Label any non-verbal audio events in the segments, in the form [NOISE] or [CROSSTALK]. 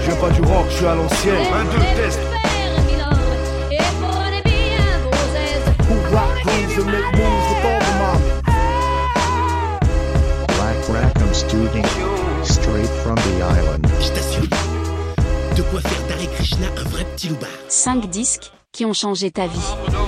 Je viens pas du rock, je suis à l'ancienne. Un, deux, test. Who rock grooves and make moves with all the. Black Rackham Studio, straight from the island. Je t'assure, de quoi faire d'Hare Krishna un vrai petit loupard. 5 disques qui ont changé ta vie.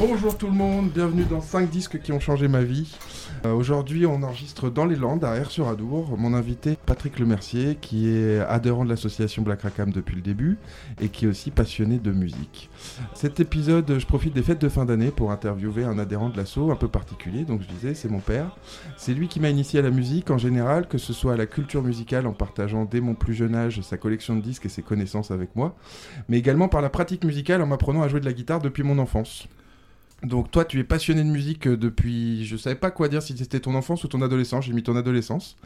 Bonjour tout le monde, bienvenue dans 5 disques qui ont changé ma vie. Euh, Aujourd'hui, on enregistre dans les Landes, à Air-sur-Adour. Mon invité, Patrick Lemercier, qui est adhérent de l'association Black Rackham depuis le début et qui est aussi passionné de musique. Cet épisode, je profite des fêtes de fin d'année pour interviewer un adhérent de l'asso un peu particulier. Donc, je disais, c'est mon père. C'est lui qui m'a initié à la musique en général, que ce soit à la culture musicale en partageant dès mon plus jeune âge sa collection de disques et ses connaissances avec moi, mais également par la pratique musicale en m'apprenant à jouer de la guitare depuis mon enfance. Donc toi, tu es passionné de musique euh, depuis, je savais pas quoi dire si c'était ton enfance ou ton adolescence, j'ai mis ton adolescence.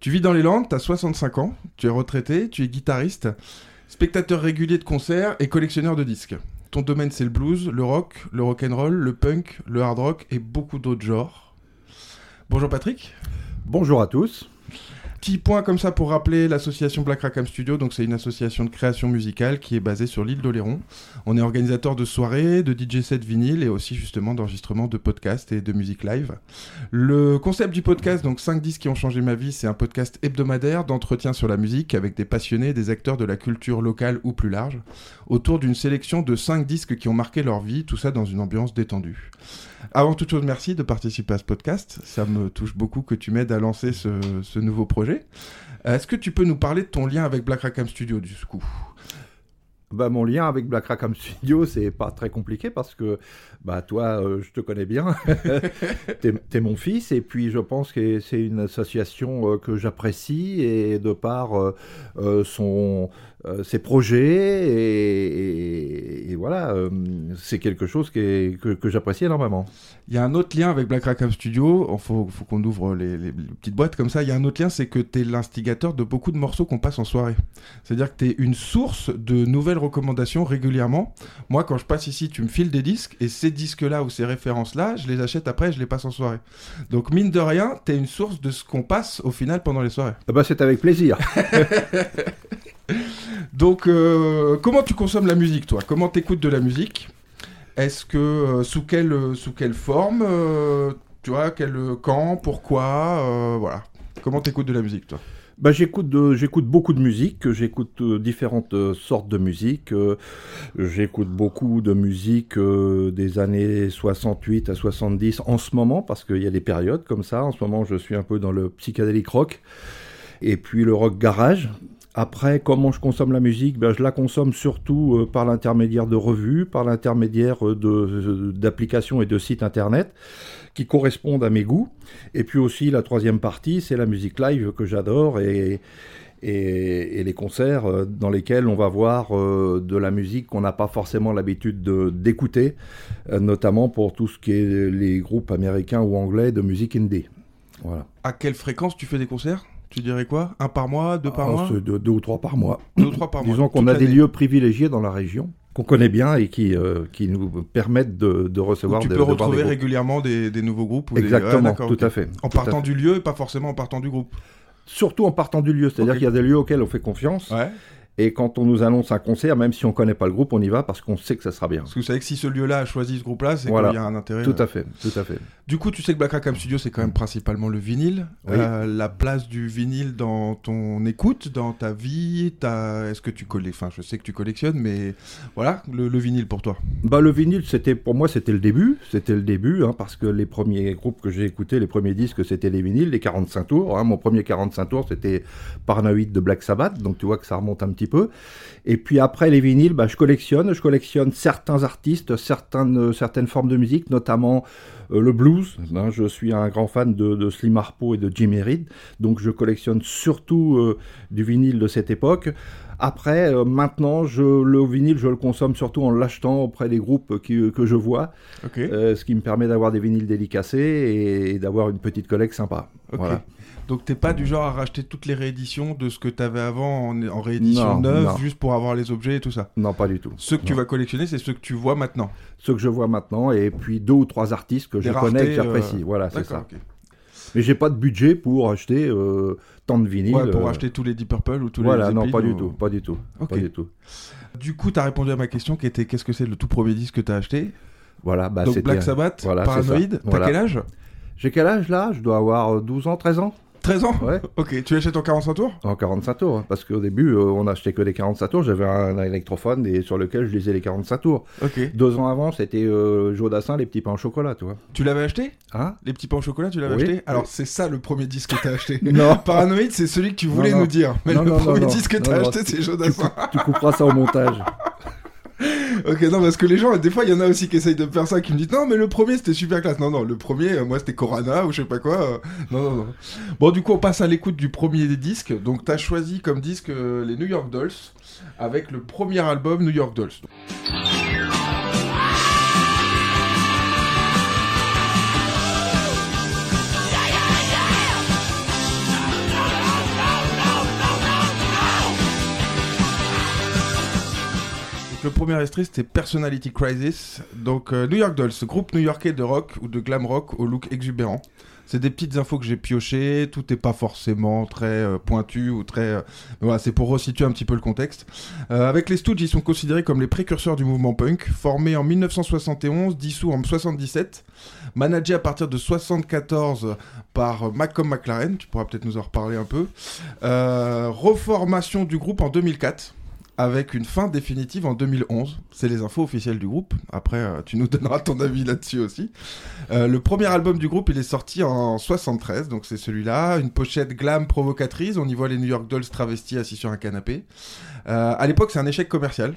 Tu vis dans les Landes, tu as 65 ans, tu es retraité, tu es guitariste, spectateur régulier de concerts et collectionneur de disques. Ton domaine c'est le blues, le rock, le rock and roll, le punk, le hard rock et beaucoup d'autres genres. Bonjour Patrick. Bonjour à tous. Petit point comme ça pour rappeler l'association Black Rackham Studio. Donc c'est une association de création musicale qui est basée sur l'île d'Oléron. On est organisateur de soirées, de DJ sets vinyle et aussi justement d'enregistrement de podcasts et de musique live. Le concept du podcast, donc 5 disques qui ont changé ma vie, c'est un podcast hebdomadaire d'entretien sur la musique avec des passionnés, des acteurs de la culture locale ou plus large, autour d'une sélection de 5 disques qui ont marqué leur vie, tout ça dans une ambiance détendue. Avant toute chose, merci de participer à ce podcast. Ça me touche beaucoup que tu m'aides à lancer ce, ce nouveau projet. Euh, Est-ce que tu peux nous parler de ton lien avec Black Rackham Studio du coup? Bah, mon lien avec Black Rackham Studio, c'est pas très compliqué parce que bah, toi, euh, je te connais bien. [LAUGHS] T'es es mon fils et puis je pense que c'est une association euh, que j'apprécie et de par son, ses projets et, et- et voilà, euh, c'est quelque chose qui est- que, que j'apprécie énormément. Il y a un autre lien avec Black Rackham Studio. Il faut, faut qu'on ouvre les, petites boîtes comme ça. Il y a un autre lien, c'est que tu es l'instigateur de beaucoup de morceaux qu'on passe en soirée. C'est-à-dire que tu es une source de nouvelles recommandations régulièrement. Moi, quand je passe ici, tu me files des disques et ces disques-là ou ces références-là, je les achète après, je les passe en soirée. Donc, mine de rien, tu es une source de ce qu'on passe au final pendant les soirées. Ah bah, c'est avec plaisir. [LAUGHS] [LAUGHS] Donc, euh, comment tu consommes la musique, toi? Comment t'écoutes de la musique? Est-ce que euh, sous quelle euh, sous quelle forme Tu vois, quel quand Pourquoi Voilà. Comment t'écoutes de la musique, toi? Bah, j'écoute j'écoute beaucoup de musique, j'écoute différentes sortes de musique. j'écoute beaucoup de musique des années 68 à 70 en ce moment, parce qu'il y a des périodes comme ça. En ce moment, je suis un peu dans le psychédélique rock, et puis le rock garage. Après, comment je consomme la musique? Ben, Je la consomme surtout euh, par l'intermédiaire de revues, par l'intermédiaire euh, de- d'applications et de sites internet qui correspondent à mes goûts. Et puis aussi, la troisième partie, c'est la musique live que j'adore et, et, et les concerts euh, dans lesquels on va voir euh, de la musique qu'on n'a pas forcément l'habitude de- d'écouter, euh, notamment pour tout ce qui est les groupes américains ou anglais de musique indie. Voilà. À quelle fréquence tu fais des concerts? Tu dirais quoi? Un par mois Deux par Ah, mois? deux ou trois par mois. Deux ou trois par mois Disons qu'on a des lieux privilégiés dans la région qu'on connaît bien et qui, euh, qui nous permettent de, recevoir tu de- peux de voir des retrouver régulièrement des, des nouveaux groupes ou des- Exactement, d'accord, tout à fait. En tout partant fait. du lieu et pas forcément en partant du groupe. Surtout en partant du lieu, c'est-à-dire qu'il y a des lieux auxquels on fait confiance. Ouais. Et quand on nous annonce un concert, même si on connaît pas le groupe, on y va parce qu'on sait que ça sera bien. Parce que vous savez que si ce lieu-là a choisi ce groupe-là, c'est Voilà. qu'il y a un intérêt. Tout euh, à fait, tout à fait. Du coup, tu sais que Black Rackham Studio, c'est quand même principalement le vinyle. Oui. Euh, la place du vinyle dans ton écoute, dans ta vie, ta... est-ce que tu collectionnes Enfin, je sais que tu collectionnes, mais voilà, le, le vinyle pour toi. Bah le vinyle, c'était pour moi, c'était le début, c'était le début, hein, parce que les premiers groupes que j'ai écoutés, les premiers disques, c'était les vinyles, les 45 tours. hein. Mon premier 45 tours, c'était Paranoid de Black Sabbath, donc tu vois que ça remonte un petit peu. Et puis après les vinyles, bah, je collectionne, je collectionne certains artistes, certaines, certaines formes de musique, notamment euh, le blues. hein. je suis un grand fan de, de Slim Harpo et de Jimmy Reed, donc je collectionne surtout euh, du vinyle de cette époque. Après, euh, maintenant, je, le vinyle, je le consomme surtout en l'achetant auprès des groupes qui- que je vois, euh, ce qui me permet d'avoir des vinyles dédicacés et, et d'avoir une petite collecte sympa. Voilà. Donc t'es pas du genre à racheter toutes les rééditions de ce que t'avais avant en, en réédition Non, neuve, non. juste pour avoir les objets et tout ça? Non, pas du tout. Ceux que tu Non. vas collectionner, c'est ceux que tu vois maintenant. Ceux que je vois maintenant, et puis deux ou trois artistes que Des je connais et que raretés, j'apprécie. euh, Voilà, c'est ça. ok. Mais j'ai pas de budget pour acheter euh, tant de vinyles. Ouais, pour euh, acheter tous les Deep Purple ou tous Voilà, les non, Zeppelin pas du ou- tout, pas du tout, Ok. pas du tout. Du coup, t'as répondu à ma question qui était qu'est-ce que c'est le tout premier disque que t'as acheté? Voilà, bah Donc Black Sabbath, voilà, Paranoid, t'as Voilà. quel âge? J'ai quel âge là? Je dois avoir euh, 12 ans, 13 ans 13 ans Ouais, Ok, tu l'achètes en 45 tours? En 45 tours. hein, Parce qu'au début, euh, on achetait que des 45 tours. J'avais un, un électrophone et sur lequel je lisais les 45 tours. Ok. Deux ans avant, c'était euh, Joe Dassin, les petits pains au chocolat, tu vois. Tu l'avais acheté? Hein? Les petits pains au chocolat, tu l'avais Oui, acheté? Alors c'est ça le premier disque que t'as acheté. [LAUGHS] Non. [LAUGHS] Paranoid, c'est celui que tu voulais Non, non. nous dire. Mais Non, le non, non, premier non. disque que t'as Non, non, acheté, c'est Jodassin. Tu couperas ça au montage. [LAUGHS] ok, non, parce que les gens, des fois, il y en a aussi qui essayent de faire ça, qui me disent non, mais le premier c'était super classe. Non, non, le premier, euh, moi c'était Corana ou je sais pas quoi. euh, Non, non, non. Bon, du coup, on passe à l'écoute du premier des disques. Donc, t'as choisi comme disque euh, les New York Dolls avec le premier album New York Dolls. Le premier extrait, c'était Personality Crisis. Donc, euh, New York Dolls, groupe new-yorkais de rock ou de glam rock au look exubérant. C'est des petites infos que j'ai piochées. Tout n'est pas forcément très euh, pointu ou très. euh, voilà, c'est pour resituer un petit peu le contexte. Avec les Stooges, ils sont considérés comme les précurseurs du mouvement punk, formé en 1971, dissous en 77, managé à partir de 74 par Malcolm McLaren. Tu pourras peut-être nous en reparler un peu. Reformation du groupe en 2004 avec une fin définitive en 2011. C'est les infos officielles du groupe. Après, euh, tu nous [LAUGHS] donneras ton avis là-dessus aussi. Euh, le premier album du groupe, il est sorti en 73, donc c'est celui-là. Une pochette glam provocatrice. On y voit les New York Dolls travestis assis sur un canapé. Euh, à l'époque, c'est un échec commercial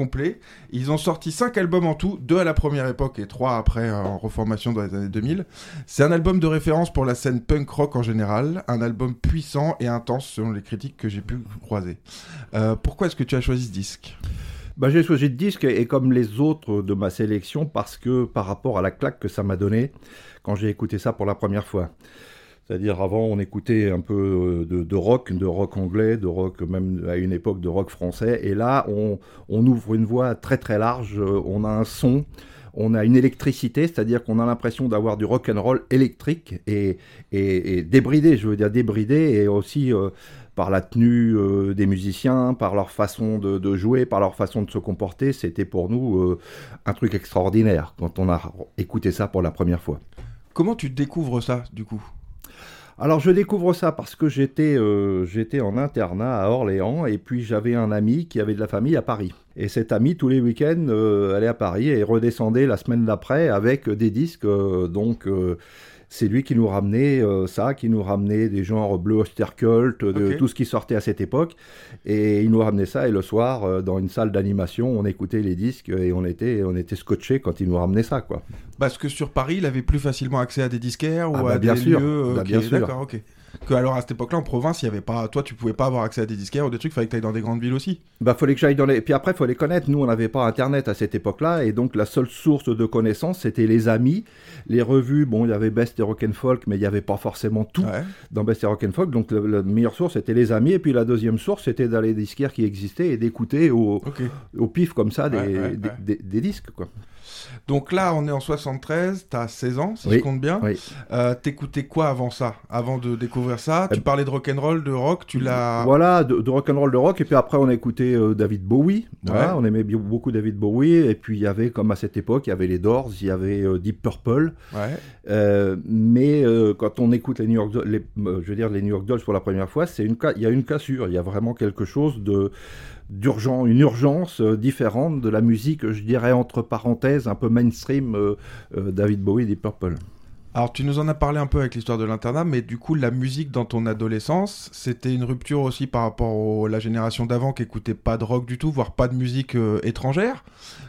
complet. Ils ont sorti 5 albums en tout, 2 à la première époque et 3 après euh, en reformation dans les années 2000. C'est un album de référence pour la scène punk rock en général, un album puissant et intense selon les critiques que j'ai pu croiser. Euh, pourquoi est-ce que tu as choisi ce disque? Bah, j'ai choisi le disque et comme les autres de ma sélection parce que par rapport à la claque que ça m'a donné quand j'ai écouté ça pour la première fois. C'est-à-dire avant on écoutait un peu euh, de, rock, de rock anglais, de rock même à une époque de rock français. Et là on, ouvre une voie très très large, euh, on a un son, on a une électricité, c'est-à-dire qu'on a l'impression d'avoir du rock and roll électrique et, débridé, je veux dire débridé et aussi euh, par la tenue des musiciens, par leur façon de, jouer, par leur façon de se comporter, c'était pour nous un truc extraordinaire quand on a écouté ça pour la première fois. Comment tu découvres ça, du coup? Alors je découvre ça parce que j'étais euh, j'étais en internat à Orléans et puis j'avais un ami qui avait de la famille à Paris. Et cet ami tous les week-ends euh, allait à Paris et redescendait la semaine d'après avec des disques. euh, donc c'est lui qui nous ramenait euh, ça, qui nous ramenait des genres Bleu Osterkult, de tout ce qui sortait à cette époque. Et il nous ramenait ça et le soir euh, dans une salle d'animation on écoutait les disques et on était on était scotché quand il nous ramenait ça quoi. Parce que sur Paris, il avait plus facilement accès à des disquaires Ah ou bah à bien des sûr. lieux. euh, Bah bien sûr. D'accord, ok. Que alors à cette époque-là, en province, il y avait pas. Toi, tu pouvais pas avoir accès à des disquaires ou des trucs. Fallait que tu ailles dans des grandes villes aussi. Bah, fallait que j'aille dans les. Puis après, faut les connaître. Nous, on n'avait pas Internet à cette époque-là, et donc la seule source de connaissances, c'était les amis, les revues. Bon, il y avait Best et Rock and Folk, mais il n'y avait pas forcément tout Ouais. dans Best et Rock and Folk. Donc le- la meilleure source, c'était les amis, et puis la deuxième source, c'était d'aller des disquaires qui existaient et d'écouter au, pif comme ça des, Ouais, ouais, des, ouais. des- des disques, quoi. Donc là, on est en 73. T'as 16 ans, si Oui, je compte bien. oui. Euh, T'écoutais quoi avant ça Avant de découvrir ça? Tu Euh, parlais de rock'n'roll, de rock. Tu l'as. Voilà, de, de rock and roll, de rock, et puis après on a écouté euh, David Bowie. Voilà, Ouais. on aimait beaucoup David Bowie, et puis il y avait, comme à cette époque, il y avait les Doors, il y avait euh, Deep Purple. Ouais. Euh, mais euh, quand on écoute les New York, les, euh, je veux dire les New York Dolls pour la première fois, c'est une, il y a une cassure, il y a vraiment quelque chose de d'urgent, une urgence euh, différente de la musique, je dirais entre parenthèses, un peu mainstream, euh, euh, David Bowie, Deep Purple. Alors, tu nous en as parlé un peu avec l'histoire de l'internat, mais du coup, la musique dans ton adolescence, c'était une rupture aussi par rapport à la génération d'avant qui écoutait pas de rock du tout, voire pas de musique euh, étrangère.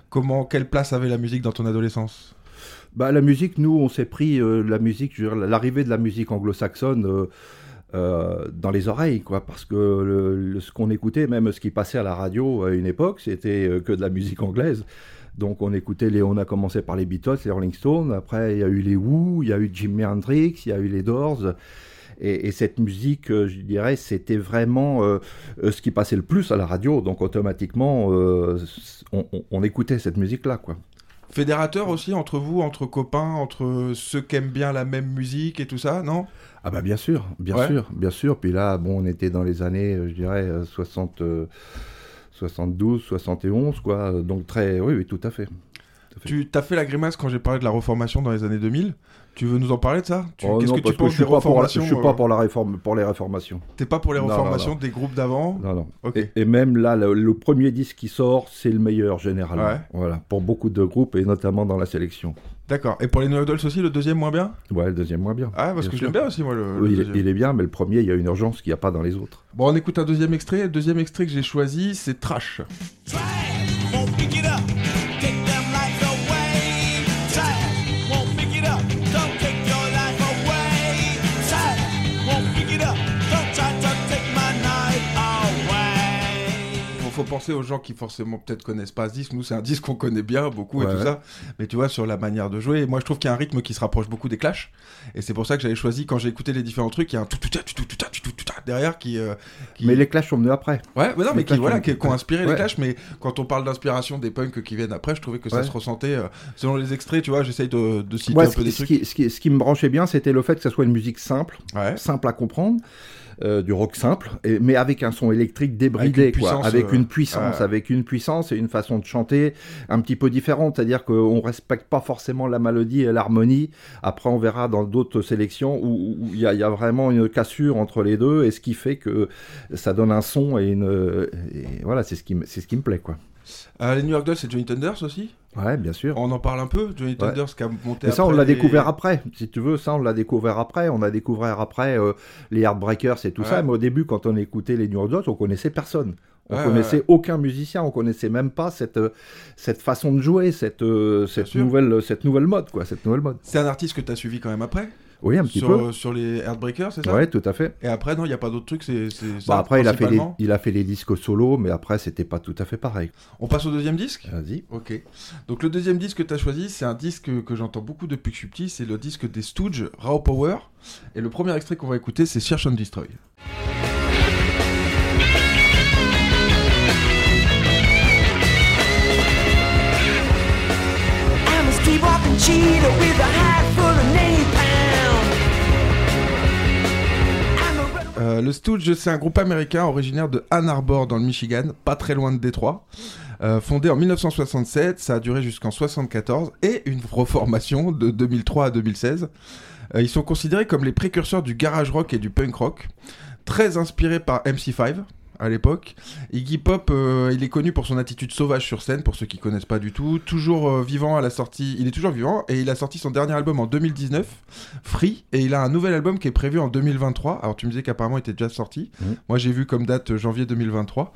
Comment, quelle place avait la musique dans ton adolescence? Bah, la musique, nous, on s'est pris euh, la musique, l'arrivée de la musique anglo-saxonne euh, euh, dans les oreilles, quoi, parce que ce qu'on écoutait, même ce qui passait à la radio à une époque, c'était euh, que de la musique anglaise. Donc on écoutait les, on a commencé par les Beatles, les Rolling Stones, après il y a eu les Who, il y a eu Jimi Hendrix, il y a eu les Doors. Et, et cette musique, euh, je dirais, c'était vraiment ce qui passait le plus à la radio. Donc automatiquement, on- on écoutait cette musique-là, quoi. Fédérateur aussi entre vous, entre copains, entre ceux qui aiment bien la même musique et tout ça, non? Ah bah bien sûr, bien Ouais. sûr, bien sûr. Puis là, bon, on était dans les années, euh, je dirais, euh, 60, euh, 72, 71, quoi. Donc très, oui, oui, tout à fait. Tu t'as fait la grimace quand j'ai parlé de la reformation dans les années 2000 Tu veux nous en parler de ça? Tu- Oh, Qu'est-ce que tu penses je suis des pas pour la, je suis euh, pas pour la réforme, pour les réformations. T'es pas pour les Non, non, reformations non. des groupes d'avant? Non, non. Ok. Et, et même là, le, le premier disque qui sort, c'est le meilleur généralement. Ouais. Voilà, pour beaucoup de groupes et notamment dans la sélection. D'accord. Et pour les New aussi, le deuxième moins bien? Ouais, le deuxième moins bien. Ah, parce Bien que j'aime bien aussi, moi, le, il, est- deuxième. il est bien, mais le premier, il y a une urgence qu'il n'y a pas dans les autres. Bon, on écoute un deuxième extrait. Le deuxième extrait que j'ai choisi, c'est Trash. faut penser aux gens qui forcément peut-être connaissent pas ce disque. Nous, c'est un disque qu'on connaît bien, beaucoup et tout ça. Mais tu vois, sur la manière de jouer, moi, je trouve qu'il y a un rythme qui se rapproche beaucoup des Clash. Et c'est pour ça que j'avais choisi, quand j'ai écouté les différents trucs, il y a un tout tout tout tout tout tout derrière euh, qui, Mais les Clash sont venus après. Ouais, mais non, mais qui, voilà, qui, ont inspiré les Clash. Mais quand on parle d'inspiration des punks qui viennent après, je trouvais que ça se ressentait. Euh, selon les extraits, tu vois, j'essaye de, de citer un peu des trucs. Qui, ce qui me branchait bien, c'était le fait que ça soit une musique simple, simple à comprendre euh, du rock simple, et- mais avec un son électrique débridé, Avec une quoi, puissance, avec euh, une puissance, avec une puissance et une façon de chanter un petit peu différente, c'est-à-dire qu'on respecte pas forcément la mélodie et l'harmonie. Après, on verra dans d'autres sélections où il y, a- il y a vraiment une cassure entre les deux, et ce qui fait que ça donne un son et une, et voilà, c'est ce qui, c'est ce qui me plaît, quoi. Euh, les New York Dolls, c'est Johnny Thunders aussi? Ouais, bien sûr. On en parle un peu Johnny Thunders qui a monté Mais ça, on l'a les- découvert après. Si tu veux, ça, on l'a découvert après. On a découvert après euh, les Heartbreakers et tout Ouais. ça. Mais au début, quand on écoutait les New Dolls, on connaissait personne. On Ouais, connaissait ouais. aucun musicien. On connaissait même pas cette, euh, cette façon de jouer, cette, euh, cette, nouvelle, cette nouvelle mode, quoi. Cette nouvelle mode. C'est un artiste que tu as suivi quand même après? Oui, un petit sur, peu. euh, sur les Heartbreakers, c'est ça Ouais, tout à fait. Et après, non, il n'y a pas d'autres trucs, c'est Bah, après, il a, fait les, il a fait les disques solo, mais après, c'était pas tout à fait pareil. On passe au deuxième disque? Vas-y. Ok. Donc le deuxième disque que tu as choisi, c'est un disque que, j'entends beaucoup depuis que je suis petit, c'est le disque des Stooges, Raw Power. Et le premier extrait qu'on va écouter, c'est Search and Destroy. I'm a street walking cheetah with a hat full of Euh, le Stooge, c'est un groupe américain originaire de Ann Arbor dans le Michigan, pas très loin de Détroit. Euh, fondé en 1967, ça a duré jusqu'en 74 et une reformation de 2003 à 2016. Euh, ils sont considérés comme les précurseurs du garage rock et du punk rock, très inspirés par MC5 à l'époque. Iggy Pop, euh, il est connu pour son attitude sauvage sur scène, pour ceux qui connaissent pas du tout. Toujours euh, vivant à la sortie, il est toujours vivant et il a sorti son dernier album en 2019, Free, et il a un nouvel album qui est prévu en 2023. Alors tu me disais qu'apparemment il était déjà sorti. Mhm. Moi j'ai vu comme date euh, janvier 2023.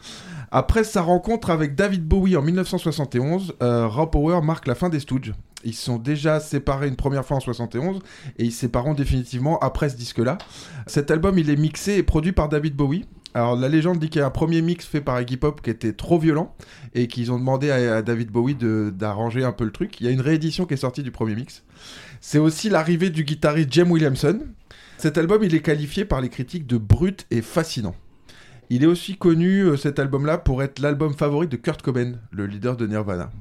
Après sa rencontre avec David Bowie en 1971, euh, Power marque la fin des Stooges. Ils sont déjà séparés une première fois en 71 et ils se sépareront définitivement après ce disque-là. Cet album, il est mixé et produit par David Bowie. Alors la légende dit qu'il y a un premier mix fait par Iggy Pop qui était trop violent et qu'ils ont demandé à, à David Bowie d'arranger un peu le truc. Il y a une réédition qui est sortie du premier mix. C'est aussi l'arrivée du guitariste Jem Williamson. Cet album, il est qualifié par les critiques de brut et fascinant. Il est aussi connu, euh, cet album-là, pour être l'album favori de Kurt Cobain, le leader de Nirvana.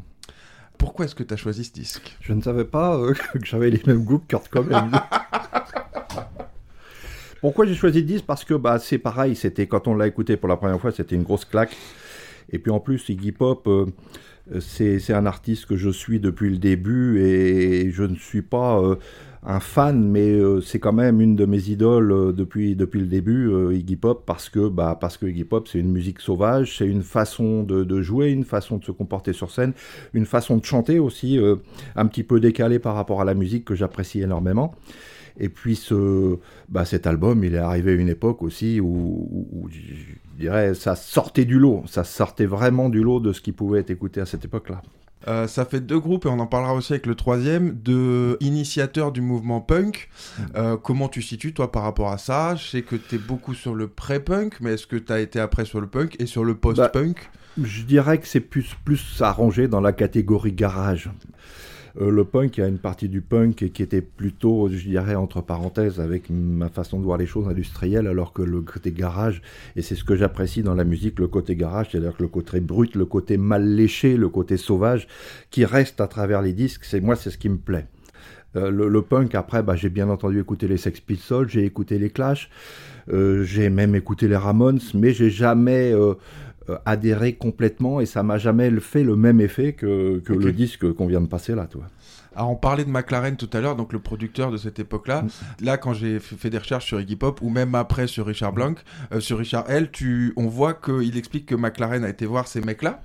Pourquoi est-ce que tu as choisi ce disque? Je ne savais pas euh, [LAUGHS] que j'avais les mêmes goûts que Kurt Cobain. [LAUGHS] Pourquoi j'ai choisi 10 Parce que bah, c'est pareil, c'était quand on l'a écouté pour la première fois, c'était une grosse claque. Et puis en plus, Iggy Pop, euh, c'est c'est un artiste que je suis depuis le début et je ne suis pas euh, un fan, mais euh, c'est quand même une de mes idoles euh, depuis, depuis le début, euh, Iggy Pop, parce que, bah, parce que Iggy Pop, c'est une musique sauvage, c'est une façon de, de jouer, une façon de se comporter sur scène, une façon de chanter aussi, euh, un petit peu décalée par rapport à la musique que j'apprécie énormément. Et puis ce, bah cet album, il est arrivé à une époque aussi où, où- où je dirais ça sortait du lot, ça sortait vraiment du lot de ce qui pouvait être écouté à cette époque-là. Euh, ça fait deux groupes, et on en parlera aussi avec le troisième, de initiateurs du mouvement punk. Euh, comment tu situes, toi, par rapport à ça? Je sais que tu es beaucoup sur le pré-punk, mais est-ce que tu as été après sur le punk et sur le post-punk? Je dirais que c'est plus plus arrangé dans la catégorie garage. Euh, le punk, il y a une partie du punk qui était plutôt, je dirais, entre parenthèses, avec ma façon de voir les choses industrielles, alors que le côté garage, et c'est ce que j'apprécie dans la musique, le côté garage, c'est-à-dire que le côté brut, le côté mal léché, le côté sauvage, qui reste à travers les disques, c'est moi, c'est ce qui me plaît. Euh, le, punk, après, bah, j'ai bien entendu écouter les Sex Pistols, j'ai écouté les Clash, euh, j'ai même écouté les Ramones, mais j'ai jamais euh, adhéré complètement et ça m'a jamais fait le même effet que, le disque qu'on vient de passer là, toi. Alors on parlait de McLaren tout à l'heure, donc le producteur de cette époque-là. Mm. Là, quand j'ai fait des recherches sur Iggy Pop ou même après sur Richard Blanc, euh, sur Richard L, tu, on voit qu'il explique que McLaren a été voir ces mecs-là,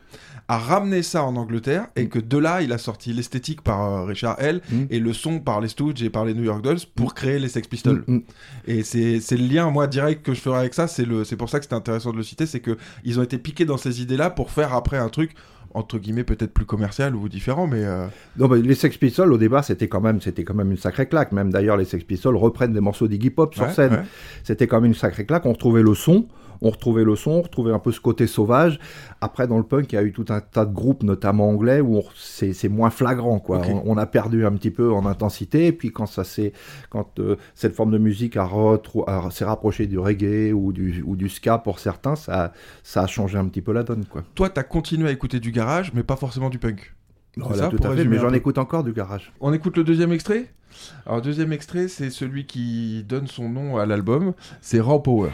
a ramené ça en Angleterre et que de là, il a sorti l'esthétique par euh, Richard L Mm. et le son par les Stooges et par les New York Dolls pour créer les Sex Pistols. Mm, mm. Et c'est le lien, moi, direct que je ferai avec ça. C'est pour ça que c'était intéressant de le citer. C'est que ils ont été piqués dans ces idées-là pour faire après un truc, entre guillemets, peut-être plus commercial ou différent, mais. euh, Non, bah, les Sex Pistols, au départ, c'était quand même, c'était quand même une sacrée claque. Même d'ailleurs, les Sex Pistols reprennent des morceaux d'Iggy Pop sur ouais, scène. ouais. C'était quand même une sacrée claque. On retrouvait le son, on retrouvait le son, on retrouvait un peu ce côté sauvage. Après, dans le punk, il y a eu tout un tas de groupes, notamment anglais, où c'est moins flagrant, quoi. On, on a perdu un petit peu en intensité. Et puis, quand ça quand euh, cette forme de musique s'est rapprochée du reggae ou du, ou du ska pour certains, ça, ça a changé un petit peu la donne, quoi. Toi, t'as continué à écouter du garage, mais pas forcément du punk. C'est Voilà, ça, tout à fait. Mais j'en écoute encore du garage. On écoute le deuxième extrait? Alors, deuxième extrait, c'est celui qui donne son nom à l'album. C'est Raw Power.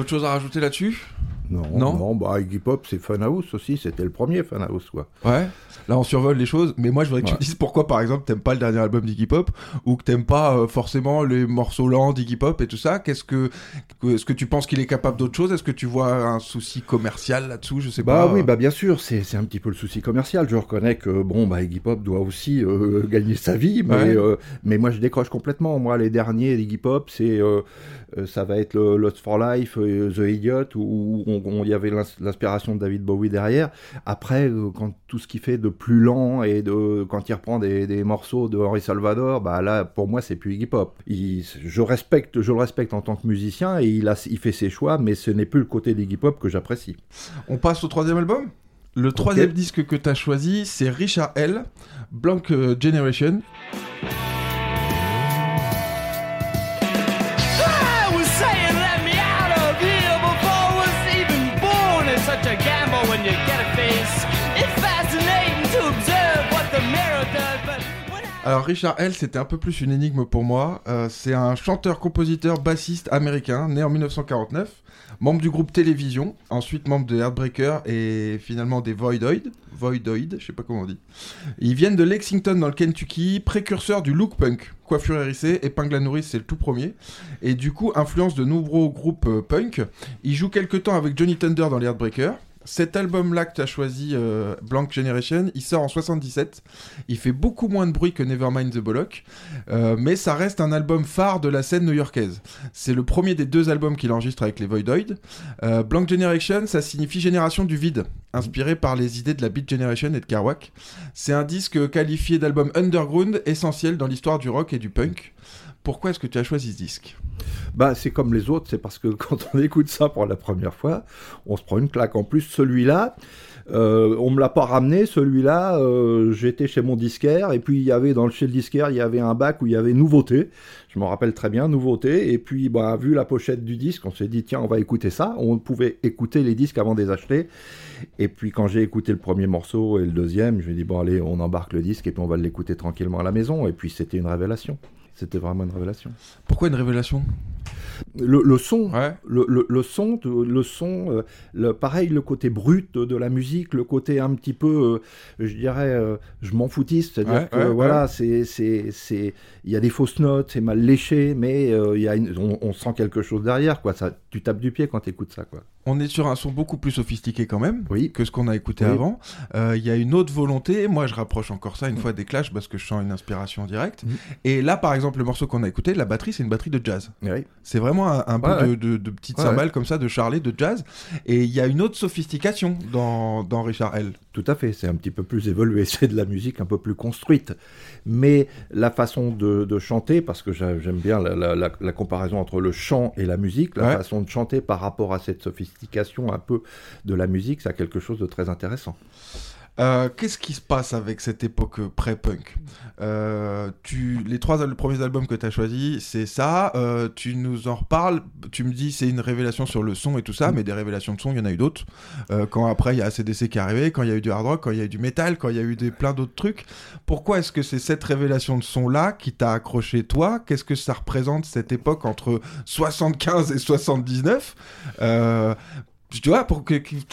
D'autres choses à rajouter là-dessus? Non, Non non, bah Iggy Pop, c'est Funhouse aussi. C'était le premier Funhouse, quoi. Ouais. Là, on survole les choses, mais moi, je voudrais que Ouais. tu me dises pourquoi, par exemple, t'aimes pas le dernier album d'Iggy Pop ou que t'aimes pas euh, forcément les morceaux lents d'Iggy Pop et tout ça. Qu'est-ce que, que- est-ce que tu penses qu'il est capable d'autre chose? Est-ce que tu vois un souci commercial là-dessous? Je sais Bah pas. oui, bah bien sûr, c'est c'est un petit peu le souci commercial. Je reconnais que bon, bah Iggy Pop doit aussi euh, [LAUGHS] gagner sa vie, mais Ouais. euh, mais moi je décroche complètement. Moi, les derniers d'Iggy Pop, c'est ça va être le Lost for Life, The Idiot, où on- il y avait l'ins- l'inspiration de David Bowie derrière. Après, euh, quand tout ce qu'il fait de plus lent et de quand il reprend des, des morceaux de Henri Salvador, bah là, pour moi, c'est plus Iggy Pop. Il- je respecte, je le respecte en tant que musicien et il a, il fait ses choix, mais ce n'est plus le côté d'Iggy Pop que j'apprécie. On passe au troisième album Le troisième disque que t'as choisi, c'est Richard L. Blank euh, Generation. Alors Richard L, c'était un peu plus une énigme pour moi. Euh, c'est un chanteur, compositeur, bassiste américain, né en 1949, membre du groupe Télévision, ensuite membre de Heartbreaker et finalement des Voidoid. Voidoid, je sais pas comment on dit. Ils viennent de Lexington dans le Kentucky, précurseur du look punk. Coiffure hérissée, épingle à nourrice, c'est le tout premier. Et du coup, influence de nombreux groupes euh, punk. Il joue quelques temps avec Johnny Thunder dans les Heartbreaker. Cet album-là que tu as choisi, euh, Blank Generation, il sort en 77. Il fait beaucoup moins de bruit que Nevermind the Bollock, euh, mais ça reste un album phare de la scène new-yorkaise. C'est le premier des deux albums qu'il enregistre avec les Voidoid. Euh, Blank Generation, ça signifie génération du vide, inspiré par les idées de la Beat Generation et de Kerouac. C'est un disque qualifié d'album underground, essentiel dans l'histoire du rock et du punk. Pourquoi est-ce que tu as choisi ce disque? Bah, c'est comme les autres, c'est parce que [LAUGHS] quand on écoute ça pour la première fois, on se prend une claque. En plus, celui-là, euh, on me l'a pas ramené. Celui-là, euh, j'étais chez mon disquaire et puis il y avait dans le chez le disquaire, il y avait un bac où il y avait nouveauté. Je me rappelle très bien nouveauté. Et puis, bah, vu la pochette du disque, on s'est dit tiens, on va écouter ça. On pouvait écouter les disques avant de les acheter. Et puis quand j'ai écouté le premier morceau et le deuxième, je me dit bon allez, on embarque le disque et puis on va l'écouter tranquillement à la maison. Et puis c'était une révélation. C'était vraiment une révélation. Pourquoi une révélation? Le, le son, Ouais. le, le, le son, de- le son, euh, le, pareil, le côté brut de, de la musique, le côté un petit peu, euh, je dirais, euh, je m'en foutiste, c'est-à-dire Ouais, que ouais, voilà, c'est, c'est, c'est, il y a des fausses notes, c'est mal léché, mais euh, il y a une- on, on sent quelque chose derrière, quoi. Ça, tu tapes du pied quand tu écoutes ça, quoi. On est sur un son beaucoup plus sophistiqué quand même Oui. que ce qu'on a écouté Oui. avant. Euh, Il y a une autre volonté. Moi, je rapproche encore ça une fois des Clash parce que je sens une inspiration directe. Mhm. Et là, par exemple, exemple, le morceau qu'on a écouté, la batterie, c'est une batterie de jazz. Oui. C'est vraiment un, un bout Ouais, de, ouais. de, de petites Ouais, cymbales comme ça, de charlet, de jazz. Et il y a une autre sophistication dans, dans Richard L. Tout à fait, c'est un petit peu plus évolué, [LAUGHS] c'est de la musique un peu plus construite. Mais la façon de, de chanter, parce que j'a- j'aime bien la, la- la- la comparaison entre le chant et la musique, la Ouais. façon de chanter par rapport à cette sophistication un peu de la musique, ça a quelque chose de très intéressant. Euh, Qu'est-ce qui se passe avec cette époque euh, pré-punk? Euh, tu, Les trois al- premiers albums que tu as choisis, c'est ça. Euh, tu nous en reparles. Tu me dis c'est une révélation sur le son et tout ça, mais des révélations de son, il y en a eu d'autres. Quand après, il y a ACDC qui est arrivé, quand il y a eu du hard rock, quand il y a eu du metal, quand il y a eu des, plein d'autres trucs. Pourquoi est-ce que c'est cette révélation de son-là qui t'a accroché toi? Qu'est-ce que ça représente cette époque entre 75 et 79 euh, tu vois, pour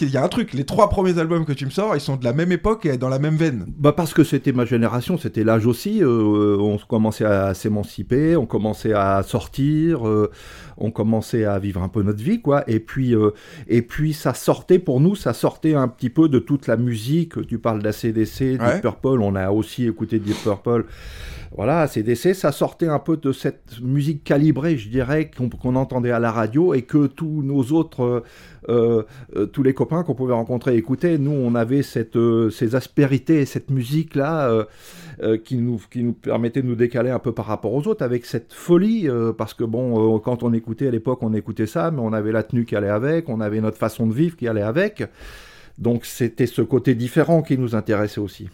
y a un truc, les trois premiers albums que tu me sors, ils sont de la même époque et dans la même veine. Bah parce que c'était ma génération, c'était l'âge aussi. euh, on commençait à s'émanciper, on commençait à sortir, euh, on commençait à vivre un peu notre vie, quoi. Et puis, euh, et puis ça sortait pour nous, ça sortait un petit peu de toute la musique. Tu parles d'ACDC, Ouais. Deep Purple, on a aussi écouté Deep Purple. Voilà, ACDC, ça sortait un peu de cette musique calibrée, je dirais, qu'on entendait à la radio et que tous nos autres, euh, euh, tous les copains qu'on pouvait rencontrer écoutaient. Nous, on avait cette, ces aspérités et cette musique-là qui, nous, qui nous permettait de nous décaler un peu par rapport aux autres avec cette folie, parce que bon, quand on à l'époque, on écoutait ça, mais on avait la tenue qui allait avec, on avait notre façon de vivre qui allait avec. Donc c'était ce côté différent qui nous intéressait aussi.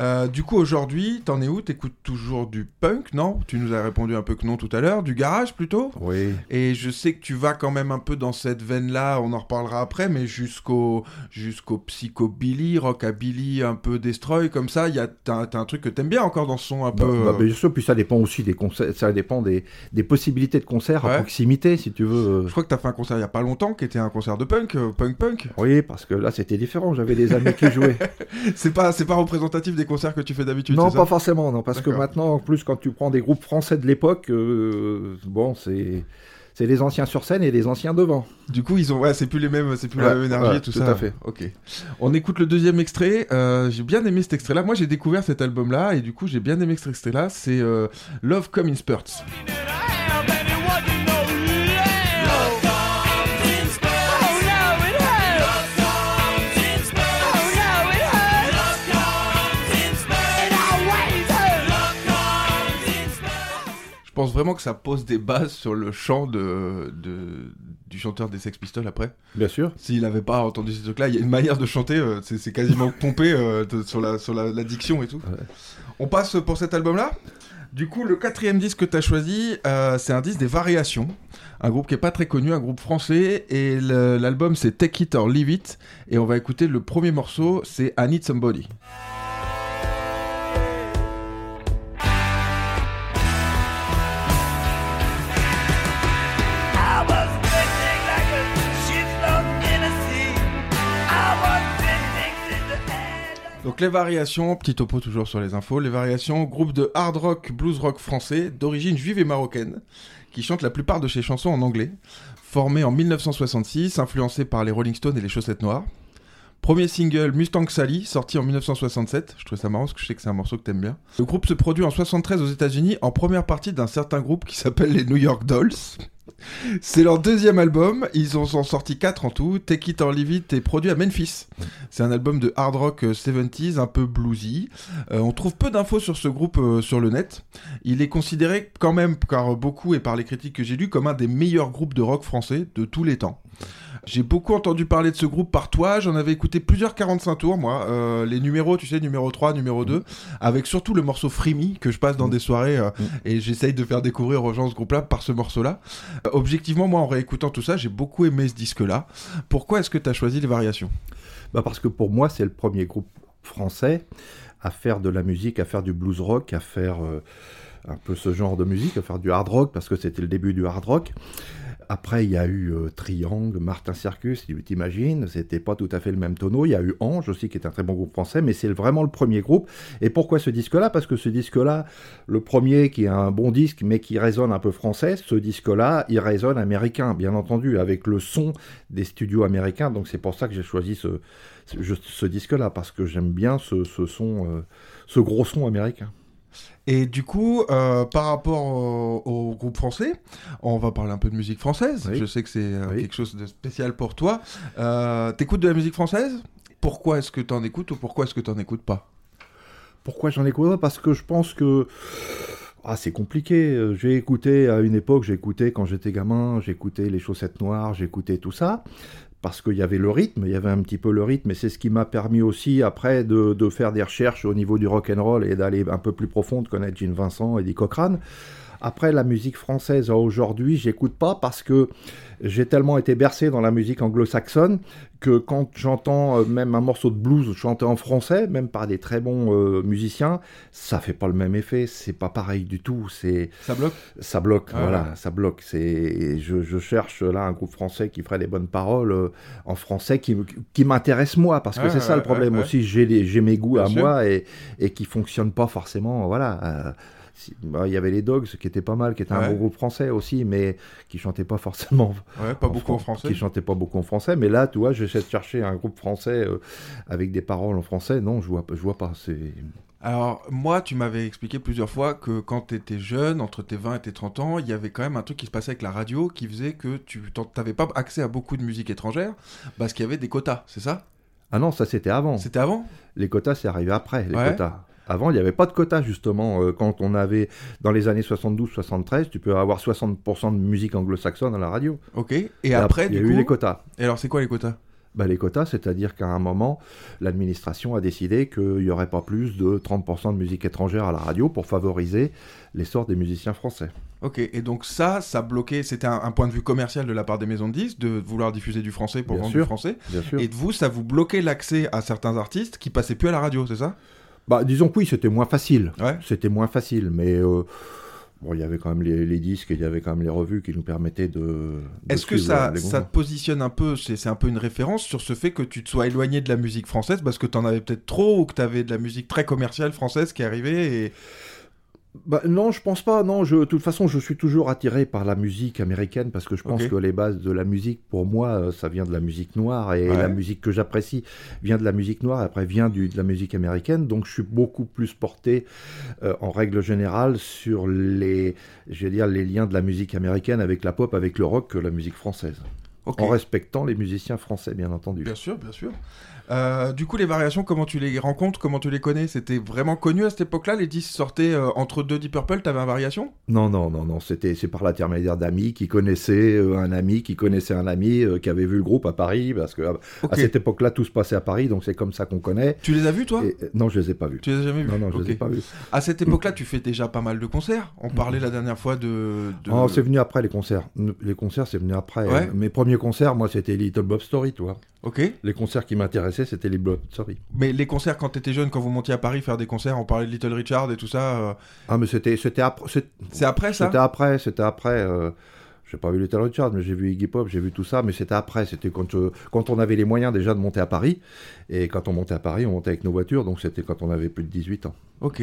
Euh, du coup, aujourd'hui, t'en es où? T'écoutes toujours du punk, non? Tu nous as répondu un peu que non tout à l'heure. Du garage plutôt? Oui. Et je sais que tu vas quand même un peu dans cette veine-là, on en reparlera après, mais jusqu'au jusqu'au psychobilly, rockabilly, un peu destroy, comme ça, il y a t'as t'as un truc que t'aimes bien encore dans ce son un Bah, peu. bah, euh, bien sûr, puis ça dépend aussi des concerts, ça dépend des, des possibilités de concerts Ouais. à proximité, si tu veux. Je crois que t'as fait un concert il y a pas longtemps, qui était un concert de punk, euh, punk punk. Oui, parce que là c'était différent, j'avais des amis qui jouaient. [LAUGHS] C'est pas c'est pas représentatif des concerts que tu fais d'habitude. non, pas ça forcément, non, parce que maintenant, en plus, quand tu prends des groupes français de l'époque, euh, bon, c'est c'est les anciens sur scène et les anciens devant. Du coup, ils ont, ouais, c'est plus les mêmes, c'est plus la même énergie, ouais, tout, tout ça. à fait. Ok. On écoute le deuxième extrait. Euh, j'ai bien aimé cet extrait-là. Moi, j'ai découvert cet album-là et du coup, j'ai bien aimé cet extrait-là. C'est euh, Love Come in Spurts. Pense vraiment que ça pose des bases sur le chant de, de- du chanteur des Sex Pistols après? Bien sûr. S'il n'avait pas entendu ces trucs-là, il y a une manière de chanter, euh, c'est quasiment [LAUGHS] pompé euh, de- sur, la, sur la, la diction et tout. Ouais. On passe pour cet album-là? Du coup, le quatrième disque que tu as choisi, euh, c'est un disque des Variations, un groupe qui est pas très connu, un groupe français, et l'album c'est Take It or Leave It, et on va écouter le premier morceau, c'est I Need Somebody. Donc les variations, petit topo toujours sur les infos, les variations, groupe de hard rock, blues rock français, d'origine juive et marocaine, qui chante la plupart de ses chansons en anglais, formé en 1966, influencé par les Rolling Stones et les Chaussettes Noires. Premier single Mustang Sally, sorti en 1967. Je trouve ça marrant parce que je sais que c'est un morceau que t'aimes bien. Le groupe se produit en 73 aux États-Unis en première partie d'un certain groupe qui s'appelle les New York Dolls. C'est leur deuxième album, ils en ont sorti quatre en tout. Take It or Leave It est produit à Memphis. C'est un album de hard rock euh, 70s, un peu bluesy. Euh, on trouve peu d'infos sur ce groupe euh, sur le net. Il est considéré quand même par beaucoup et par les critiques que j'ai lues comme un des meilleurs groupes de rock français de tous les temps. J'ai beaucoup entendu parler de ce groupe par toi, j'en avais écouté plusieurs 45 tours moi, Euh, les numéros, tu sais, numéro 3, numéro 2, avec surtout le morceau Freemy que je passe dans des soirées euh, et j'essaye de faire découvrir aux gens ce groupe-là par ce morceau-là. Euh, objectivement, moi en réécoutant tout ça, j'ai beaucoup aimé ce disque-là. Pourquoi est-ce que tu as choisi les variations? Bah parce que pour moi, c'est le premier groupe français à faire de la musique, à faire du blues rock, à faire un peu ce genre de musique, à faire du hard rock, parce que c'était le début du hard rock. Après, il y a eu euh, Triangle, Martin Circus, tu t'imagines, c'était pas tout à fait le même tonneau. Il y a eu Ange aussi, qui est un très bon groupe français, mais c'est vraiment le premier groupe. Et pourquoi ce disque-là? Parce que ce disque-là, le premier qui est un bon disque, mais qui résonne un peu français, ce disque-là, il résonne américain, bien entendu, avec le son des studios américains. Donc c'est pour ça que j'ai choisi ce, ce, disque-là, parce que j'aime bien ce, euh, ce gros son américain. Et du coup, euh, par rapport au, au groupe français, on va parler un peu de musique française. Oui. Je sais que c'est euh, Oui. quelque chose de spécial pour toi. Euh, T'écoutes de la musique française? Pourquoi est-ce que t'en écoutes ou pourquoi est-ce que t'en écoutes pas? Pourquoi j'en écoute pas? Parce que je pense que ah, c'est compliqué. J'ai écouté à une époque, j'ai écouté quand j'étais gamin, j'écoutais les chaussettes noires, j'écoutais tout ça. Parce qu'il y avait le rythme, il y avait un petit peu le rythme, et c'est ce qui m'a permis aussi après de, faire des recherches au niveau du rock and roll et d'aller un peu plus profond, de connaître Gene Vincent, Eddie Cochrane. Après, la musique française aujourd'hui, j'écoute pas parce que j'ai tellement été bercé dans la musique anglo-saxonne que quand j'entends euh, même un morceau de blues chanté en français, même par des très bons euh, musiciens, ça fait pas le même effet, c'est pas pareil du tout, c'est Ça bloque? Ça bloque, Ah voilà, ouais. ça bloque. C'est, je, je cherche là un groupe français qui ferait des bonnes paroles euh, en français qui, m'intéresse moi, parce que Ouais, c'est ça le problème ouais, ouais. aussi. J'ai, mes goûts Bien à sûr. moi et, et qui fonctionnent pas forcément. Voilà. euh, bah, Il y avait les Dogs qui étaient pas mal, qui était un Ouais. bon groupe français aussi, mais qui chantaient pas forcément [LAUGHS] Ouais, pas beaucoup en français. qui chantait pas beaucoup en français, mais là, tu vois, j'essaie de chercher un groupe français euh, avec des paroles en français. Non, je vois, je vois pas. Alors, moi, tu m'avais expliqué plusieurs fois que quand tu étais jeune, entre tes 20 et tes 30 ans, il y avait quand même un truc qui se passait avec la radio qui faisait que tu n'avais pas accès à beaucoup de musique étrangère parce qu'il y avait des quotas, c'est ça? Ah non, ça c'était avant. C'était avant? Les quotas, c'est arrivé après, les Ouais. quotas. Avant, il n'y avait pas de quotas, justement. Euh, quand on avait, dans les années 72-73, tu peux avoir 60% de musique anglo-saxonne à la radio. Ok. Et, après, il y du a coup. eu les quotas. Et alors, c'est quoi les quotas? Bah, les quotas, c'est-à-dire qu'à un moment, l'administration a décidé qu'il n'y aurait pas plus de 30% de musique étrangère à la radio pour favoriser l'essor des musiciens français. Ok. Et donc, ça, ça bloquait. C'était un, un point de vue commercial de la part des maisons de disques de vouloir diffuser du français pour Bien vendre sûr. du français. Bien sûr. Et de vous, ça vous bloquait l'accès à certains artistes qui passaient plus à la radio, c'est ça? Bah, disons que oui, c'était moins facile. Ouais. C'était moins facile, mais euh, bon, il y avait quand même les, les disques, et il y avait quand même les revues qui nous permettaient de. de Est-ce que ça, ça te positionne un peu, c'est c'est un peu une référence sur ce fait que tu te sois éloigné de la musique française parce que t'en avais peut-être trop ou que t'avais de la musique très commerciale française qui arrivait et... Bah, non, je pense pas. Non, je, de toute façon, je suis toujours attiré par la musique américaine parce que je pense que les bases de la musique, pour moi, euh, ça vient de la musique noire et Ouais. la musique que j'apprécie vient de la musique noire et après vient du, de la musique américaine. Donc, je suis beaucoup plus porté, euh, en règle générale, sur les, je vais dire, les liens de la musique américaine avec la pop, avec le rock que la musique française. En respectant les musiciens français, bien entendu. Bien sûr, bien sûr. Euh, du coup, les variations, comment tu les rencontres, comment tu les connais C'était vraiment connu à cette époque-là Les 10 sortaient euh, entre deux Deep Purple, t'avais un variation? Non, non, non, non, c'était c'est par l'intermédiaire d'amis qui connaissaient euh, un ami, qui connaissait un ami, qui avait vu le groupe à Paris, parce que à, cette époque-là, tout se passait à Paris, donc c'est comme ça qu'on connaît. Tu les as vus, toi? Et- non, je les ai pas vus. Tu les as jamais vus? Non, non, je Ok. les ai pas vus. À cette époque-là, tu fais déjà pas mal de concerts. On parlait la dernière fois de... de- Oh, c'est venu après les concerts. Les concerts, c'est venu après. Ouais. Mes premiers concerts, moi, c'était Little Bob Story, tu vois. Ok. Les concerts qui m'intéressaient, c'était Little Bob Story. Mais les concerts, quand t'étais jeune, quand vous montiez à Paris faire des concerts, on parlait de Little Richard et tout ça. euh, Ah, mais c'était c'était après. c'est- C'est après ça? C'était après, c'était après. euh, j'ai pas vu Little Richard, mais j'ai vu Iggy Pop, j'ai vu tout ça, mais c'était après. C'était quand, euh, quand on avait les moyens déjà de monter à Paris. Et quand on montait à Paris, on montait avec nos voitures, donc c'était quand on avait plus de 18 ans. Ok.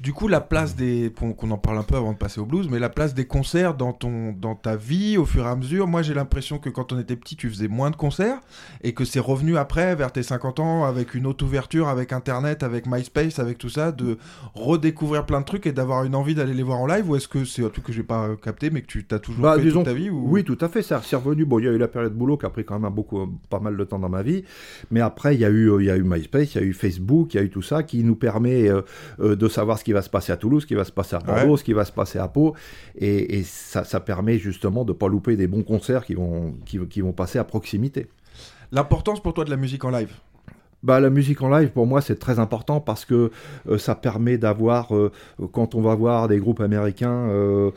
Du coup, la place des. Qu'on en parle un peu avant de passer au blues, mais la place des concerts dans, ton, dans ta vie au fur et à mesure, moi j'ai l'impression que quand on était petit, tu faisais moins de concerts et que c'est revenu après, vers tes 50 ans, avec une autre ouverture, avec Internet, avec MySpace, avec tout ça, de redécouvrir plein de trucs et d'avoir une envie d'aller les voir en live ou est-ce que c'est un truc que j'ai pas euh, capté mais que tu t'as toujours Bah, fait disons toute ta vie ou... Oui, tout à fait, ça c'est revenu. Bon, il y a eu la période boulot qui a pris quand même beaucoup, pas mal de temps dans ma vie, mais après il y a eu, euh, il y a eu MySpace, il y a eu Facebook, il y a eu tout ça qui nous permet euh, euh, de savoir ce qui va se passer à Toulouse, ce qui va se passer à Bordeaux, Ouais. ce qui va se passer à Pau, et, et ça, ça permet justement de pas louper des bons concerts qui vont, qui, qui vont passer à proximité. L'importance pour toi de la musique en live? Bah, la musique en live, pour moi, c'est très important parce que euh, ça permet d'avoir, euh, quand on va voir des groupes américains euh,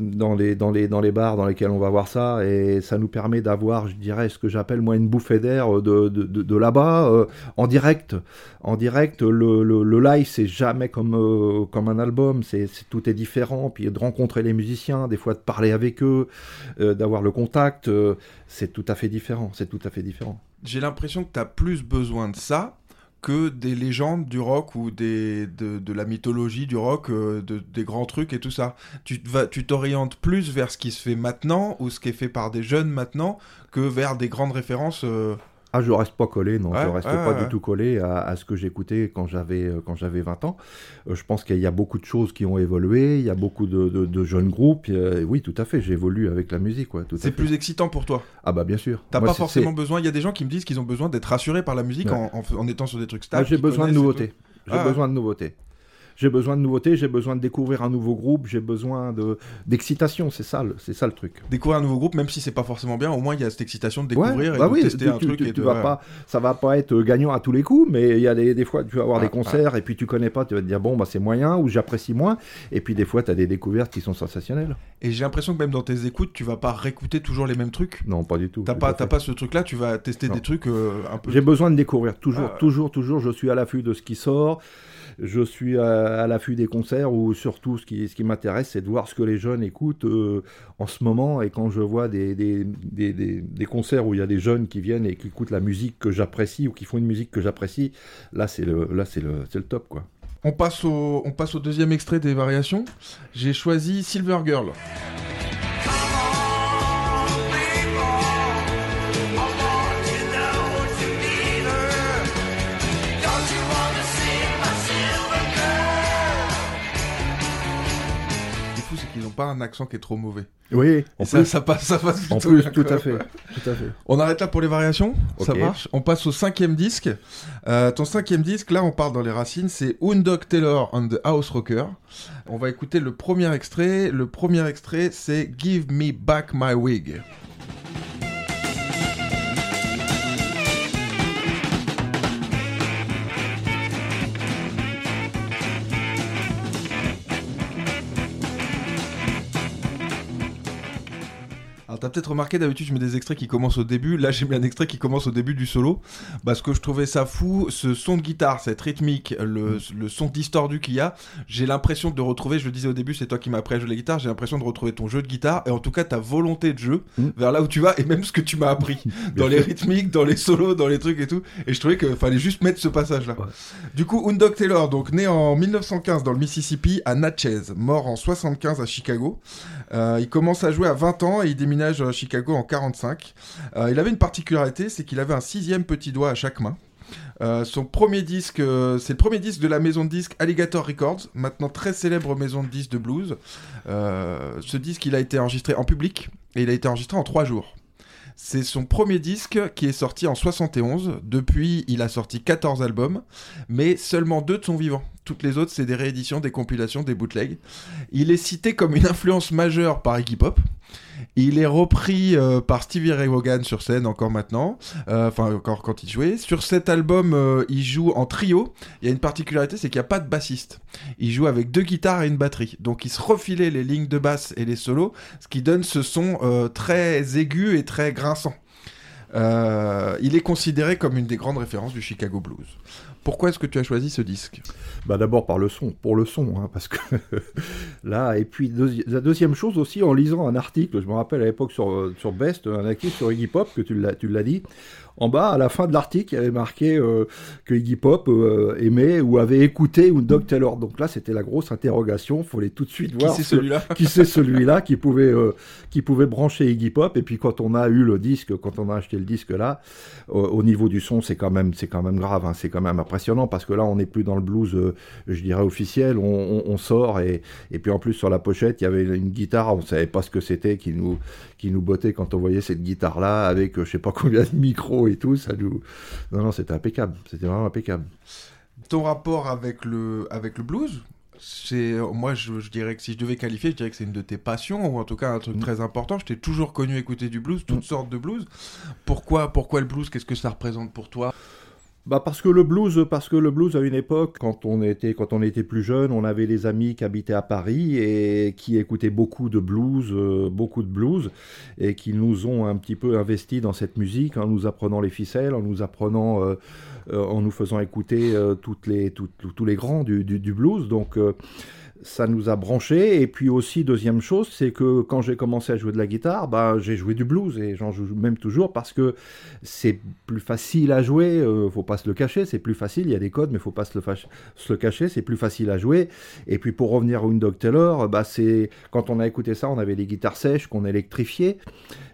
dans, les, dans, les, dans les bars dans lesquels on va voir ça, et ça nous permet d'avoir, je dirais, ce que j'appelle moi une bouffée d'air de, de, de, de là-bas, euh, en direct. En direct, le, le, le live, c'est jamais comme, euh, comme un album, c'est tout est différent, puis de rencontrer les musiciens, des fois de parler avec eux, euh, d'avoir le contact, euh, c'est tout à fait différent, c'est tout à fait différent. J'ai l'impression que tu as plus besoin de ça que des légendes du rock ou des, de, la mythologie du rock, euh, de, des grands trucs et tout ça. Tu t'orientes plus vers ce qui se fait maintenant ou ce qui est fait par des jeunes maintenant que vers des grandes références. euh, Ah, je reste pas collé, non, Ouais, je reste ouais, pas ouais. du tout collé à, à ce que j'écoutais quand j'avais euh, quand j'avais 20 ans. Euh, je pense qu'il y a beaucoup de choses qui ont évolué, il y a beaucoup de, de- de jeunes groupes. euh, oui, tout à fait, j'évolue avec la musique, ouais, tout à C'est plus excitant pour toi? Ah bah bien sûr. T'as pas forcément besoin. Il y a des gens qui me disent qu'ils ont besoin d'être rassurés par la musique en, en- en étant sur des trucs stables. j'ai qu'ils besoin de nouveautés. J'ai Ah besoin de nouveautés. J'ai besoin de nouveautés, j'ai besoin de découvrir un nouveau groupe, j'ai besoin de d'excitation, c'est ça, c'est ça le truc. Découvrir un nouveau groupe, même si c'est pas forcément bien, au moins il y a cette excitation de découvrir Ouais, et bah de oui, tester tu, un tu- truc. tu- et tu de- vas ouais. pas, ça va pas être gagnant à tous les coups, mais il y a des, des fois, tu vas avoir Ah, des concerts et puis tu connais pas, tu vas te dire bon bah c'est moyen ou j'apprécie moins, et puis des fois tu as des découvertes qui sont sensationnelles. Et j'ai l'impression que même dans tes écoutes, tu vas pas réécouter toujours les mêmes trucs. Non, pas du tout. T'as pas, pas ce truc-là, tu vas tester Non. des trucs euh, un peu. J'ai besoin de découvrir toujours, Ah. toujours, toujours. Je suis à l'affût de ce qui sort. Je suis à, l'affût des concerts où surtout ce qui, ce qui m'intéresse, c'est de voir ce que les jeunes écoutent euh, en ce moment. Et quand je vois des, des, des, des- des concerts où il y a des jeunes qui viennent et qui écoutent la musique que j'apprécie ou qui font une musique que j'apprécie, là c'est le, là c'est le, c'est le top quoi. On passe, au, on passe au deuxième extrait des variations. J'ai choisi Silver Girl. Pas un accent qui est trop mauvais. Oui, en ça, plus, ça passe, ça passe en plutôt plus bien, tout à fait, tout à fait. On arrête là pour les variations, ça marche. On passe au cinquième disque. Euh, ton cinquième disque, là on part dans les racines, c'est Houndog Taylor and the House Rocker. On va écouter le premier extrait. Le premier extrait, c'est Give Me Back My Wig. T'as peut-être remarqué d'habitude je mets des extraits qui commencent au début, là j'ai mis un extrait qui commence au début du solo, parce que je trouvais ça fou, ce son de guitare, cette rythmique, le, le son distordu qu'il y a, j'ai l'impression de retrouver, je le disais au début, c'est toi qui m'as appris à jouer la guitare, j'ai l'impression de retrouver ton jeu de guitare, et en tout cas ta volonté de jeu, Mm. vers là où tu vas, et même ce que tu m'as appris, [LAUGHS] dans les rythmiques, dans les solos, dans les trucs et tout, et je trouvais qu'il fallait juste mettre ce passage là. Ouais. Du coup, Houndog Taylor, donc né en 1915 dans le Mississippi à Natchez, mort en 75 à Chicago. Euh, il commence à jouer à 20 ans et il déménage à Chicago en 45. Euh, il avait une particularité, c'est qu'il avait un sixième petit doigt à chaque main. Euh, son premier disque, euh, c'est le premier disque de la maison de disques Alligator Records, maintenant très célèbre maison de disques de blues. Ce disque, il a été enregistré en public et il a été enregistré en trois jours. C'est son premier disque qui est sorti en 71. Depuis, il a sorti 14 albums, mais seulement deux de son vivant. Toutes les autres, c'est des rééditions, des compilations, des bootlegs. Il est cité comme une influence majeure par Iggy Pop. Il est repris euh, par Stevie Ray Vaughan sur scène encore maintenant, euh, enfin encore quand il jouait. Sur cet album, euh, il joue en trio. Il y a une particularité, c'est qu'il n'y a pas de bassiste. Il joue avec deux guitares et une batterie. Donc il se refilait les lignes de basse et les solos, ce qui donne ce son très aigu et très grinçant. Euh, il est considéré comme une des grandes références du Chicago Blues. Pourquoi est-ce que tu as choisi ce disque Bah d'abord par le son, pour le son, hein, parce que [LAUGHS] là, et puis la deuxième chose aussi, en lisant un article, je me rappelle à l'époque sur, euh, sur Best, un article sur Iggy Pop, que tu l'as dit, en bas, à la fin de l'article, il y avait marqué euh, que Iggy Pop euh, aimait ou avait écouté Doug Taylor. Donc là, c'était la grosse interrogation, fallait tout de suite Qui voir c'est ce- celui-là [LAUGHS] qui c'est celui-là qui pouvait euh, qui pouvait brancher Iggy Pop. Et puis quand on a eu le disque quand on a acheté le disque là au- au niveau du son c'est quand même c'est quand même grave hein, c'est quand même impressionnant parce que là on n'est plus dans le blues je dirais officiel. On, on- on sort et et puis en plus sur la pochette il y avait une guitare. On savait pas ce que c'était qui nous qui nous bottait quand on voyait cette guitare là avec je sais pas combien de micros et tout ça nous non non c'était impeccable. C'était vraiment impeccable. Ton rapport avec le, avec le blues c'est moi je, je dirais que si je devais qualifier je dirais que c'est une de tes passions ou en tout cas un truc Mm. très important. Je t'ai toujours connu écouter du blues toutes Mm. sortes de blues. Pourquoi pourquoi le blues? Qu'est-ce que ça représente pour toi? Bah parce que le blues, parce que le blues à une époque, quand on était quand on était plus jeune, on avait des amis qui habitaient à Paris et qui écoutaient beaucoup de blues, euh, beaucoup de blues, et qui nous ont un petit peu investi dans cette musique en nous apprenant les ficelles, en nous apprenant, euh, euh, en nous faisant écouter toutes les tous- les grands du, du, blues. Donc ça nous a branchés. Et puis aussi, deuxième chose, c'est que quand j'ai commencé à jouer de la guitare, bah, j'ai joué du blues et j'en joue même toujours parce que c'est plus facile à jouer, euh, faut pas se le cacher, c'est plus facile, il y a des codes, mais faut pas se le, cacher, c'est plus facile à jouer. Et puis pour revenir à Dog Taylor, bah, c'est quand on a écouté ça, on avait des guitares sèches qu'on électrifiait.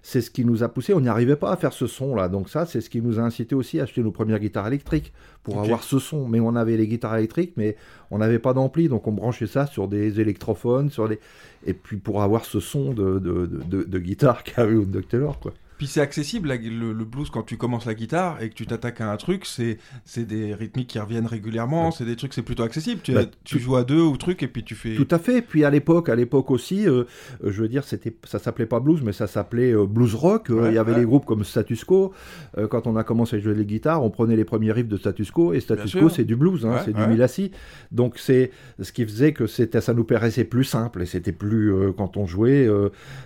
C'est ce qui nous a poussé. On n'y arrivait pas à faire ce son-là. Donc ça, c'est ce qui nous a incité aussi à acheter nos premières guitares électriques pour avoir ce son. Mais on avait les guitares électriques, mais on n'avait pas d'ampli. Donc on branchait ça sur des électrophones, sur des... Et puis pour avoir ce son de, de, de, guitare [LAUGHS] Wood Taylor, quoi. Puis c'est accessible, le, le blues, quand tu commences la guitare et que tu t'attaques à un truc, c'est des rythmiques qui reviennent régulièrement, c'est des trucs, c'est plutôt accessible. Tu, Bah, tu joues à deux ou truc et puis tu fais. Tout à fait. Puis à l'époque, à l'époque aussi, euh, euh, je veux dire, c'était, ça s'appelait pas blues, mais ça s'appelait euh, blues rock. Ouais, Il y avait ouais. les groupes comme Status Quo. Euh, quand on a commencé à jouer les guitares, on prenait les premiers riffs de Status Quo et Status Bien Quo, c'est du blues, hein, c'est du Milassi. Donc c'est ce qui faisait que c'était, ça nous paraissait plus simple et c'était plus quand on jouait,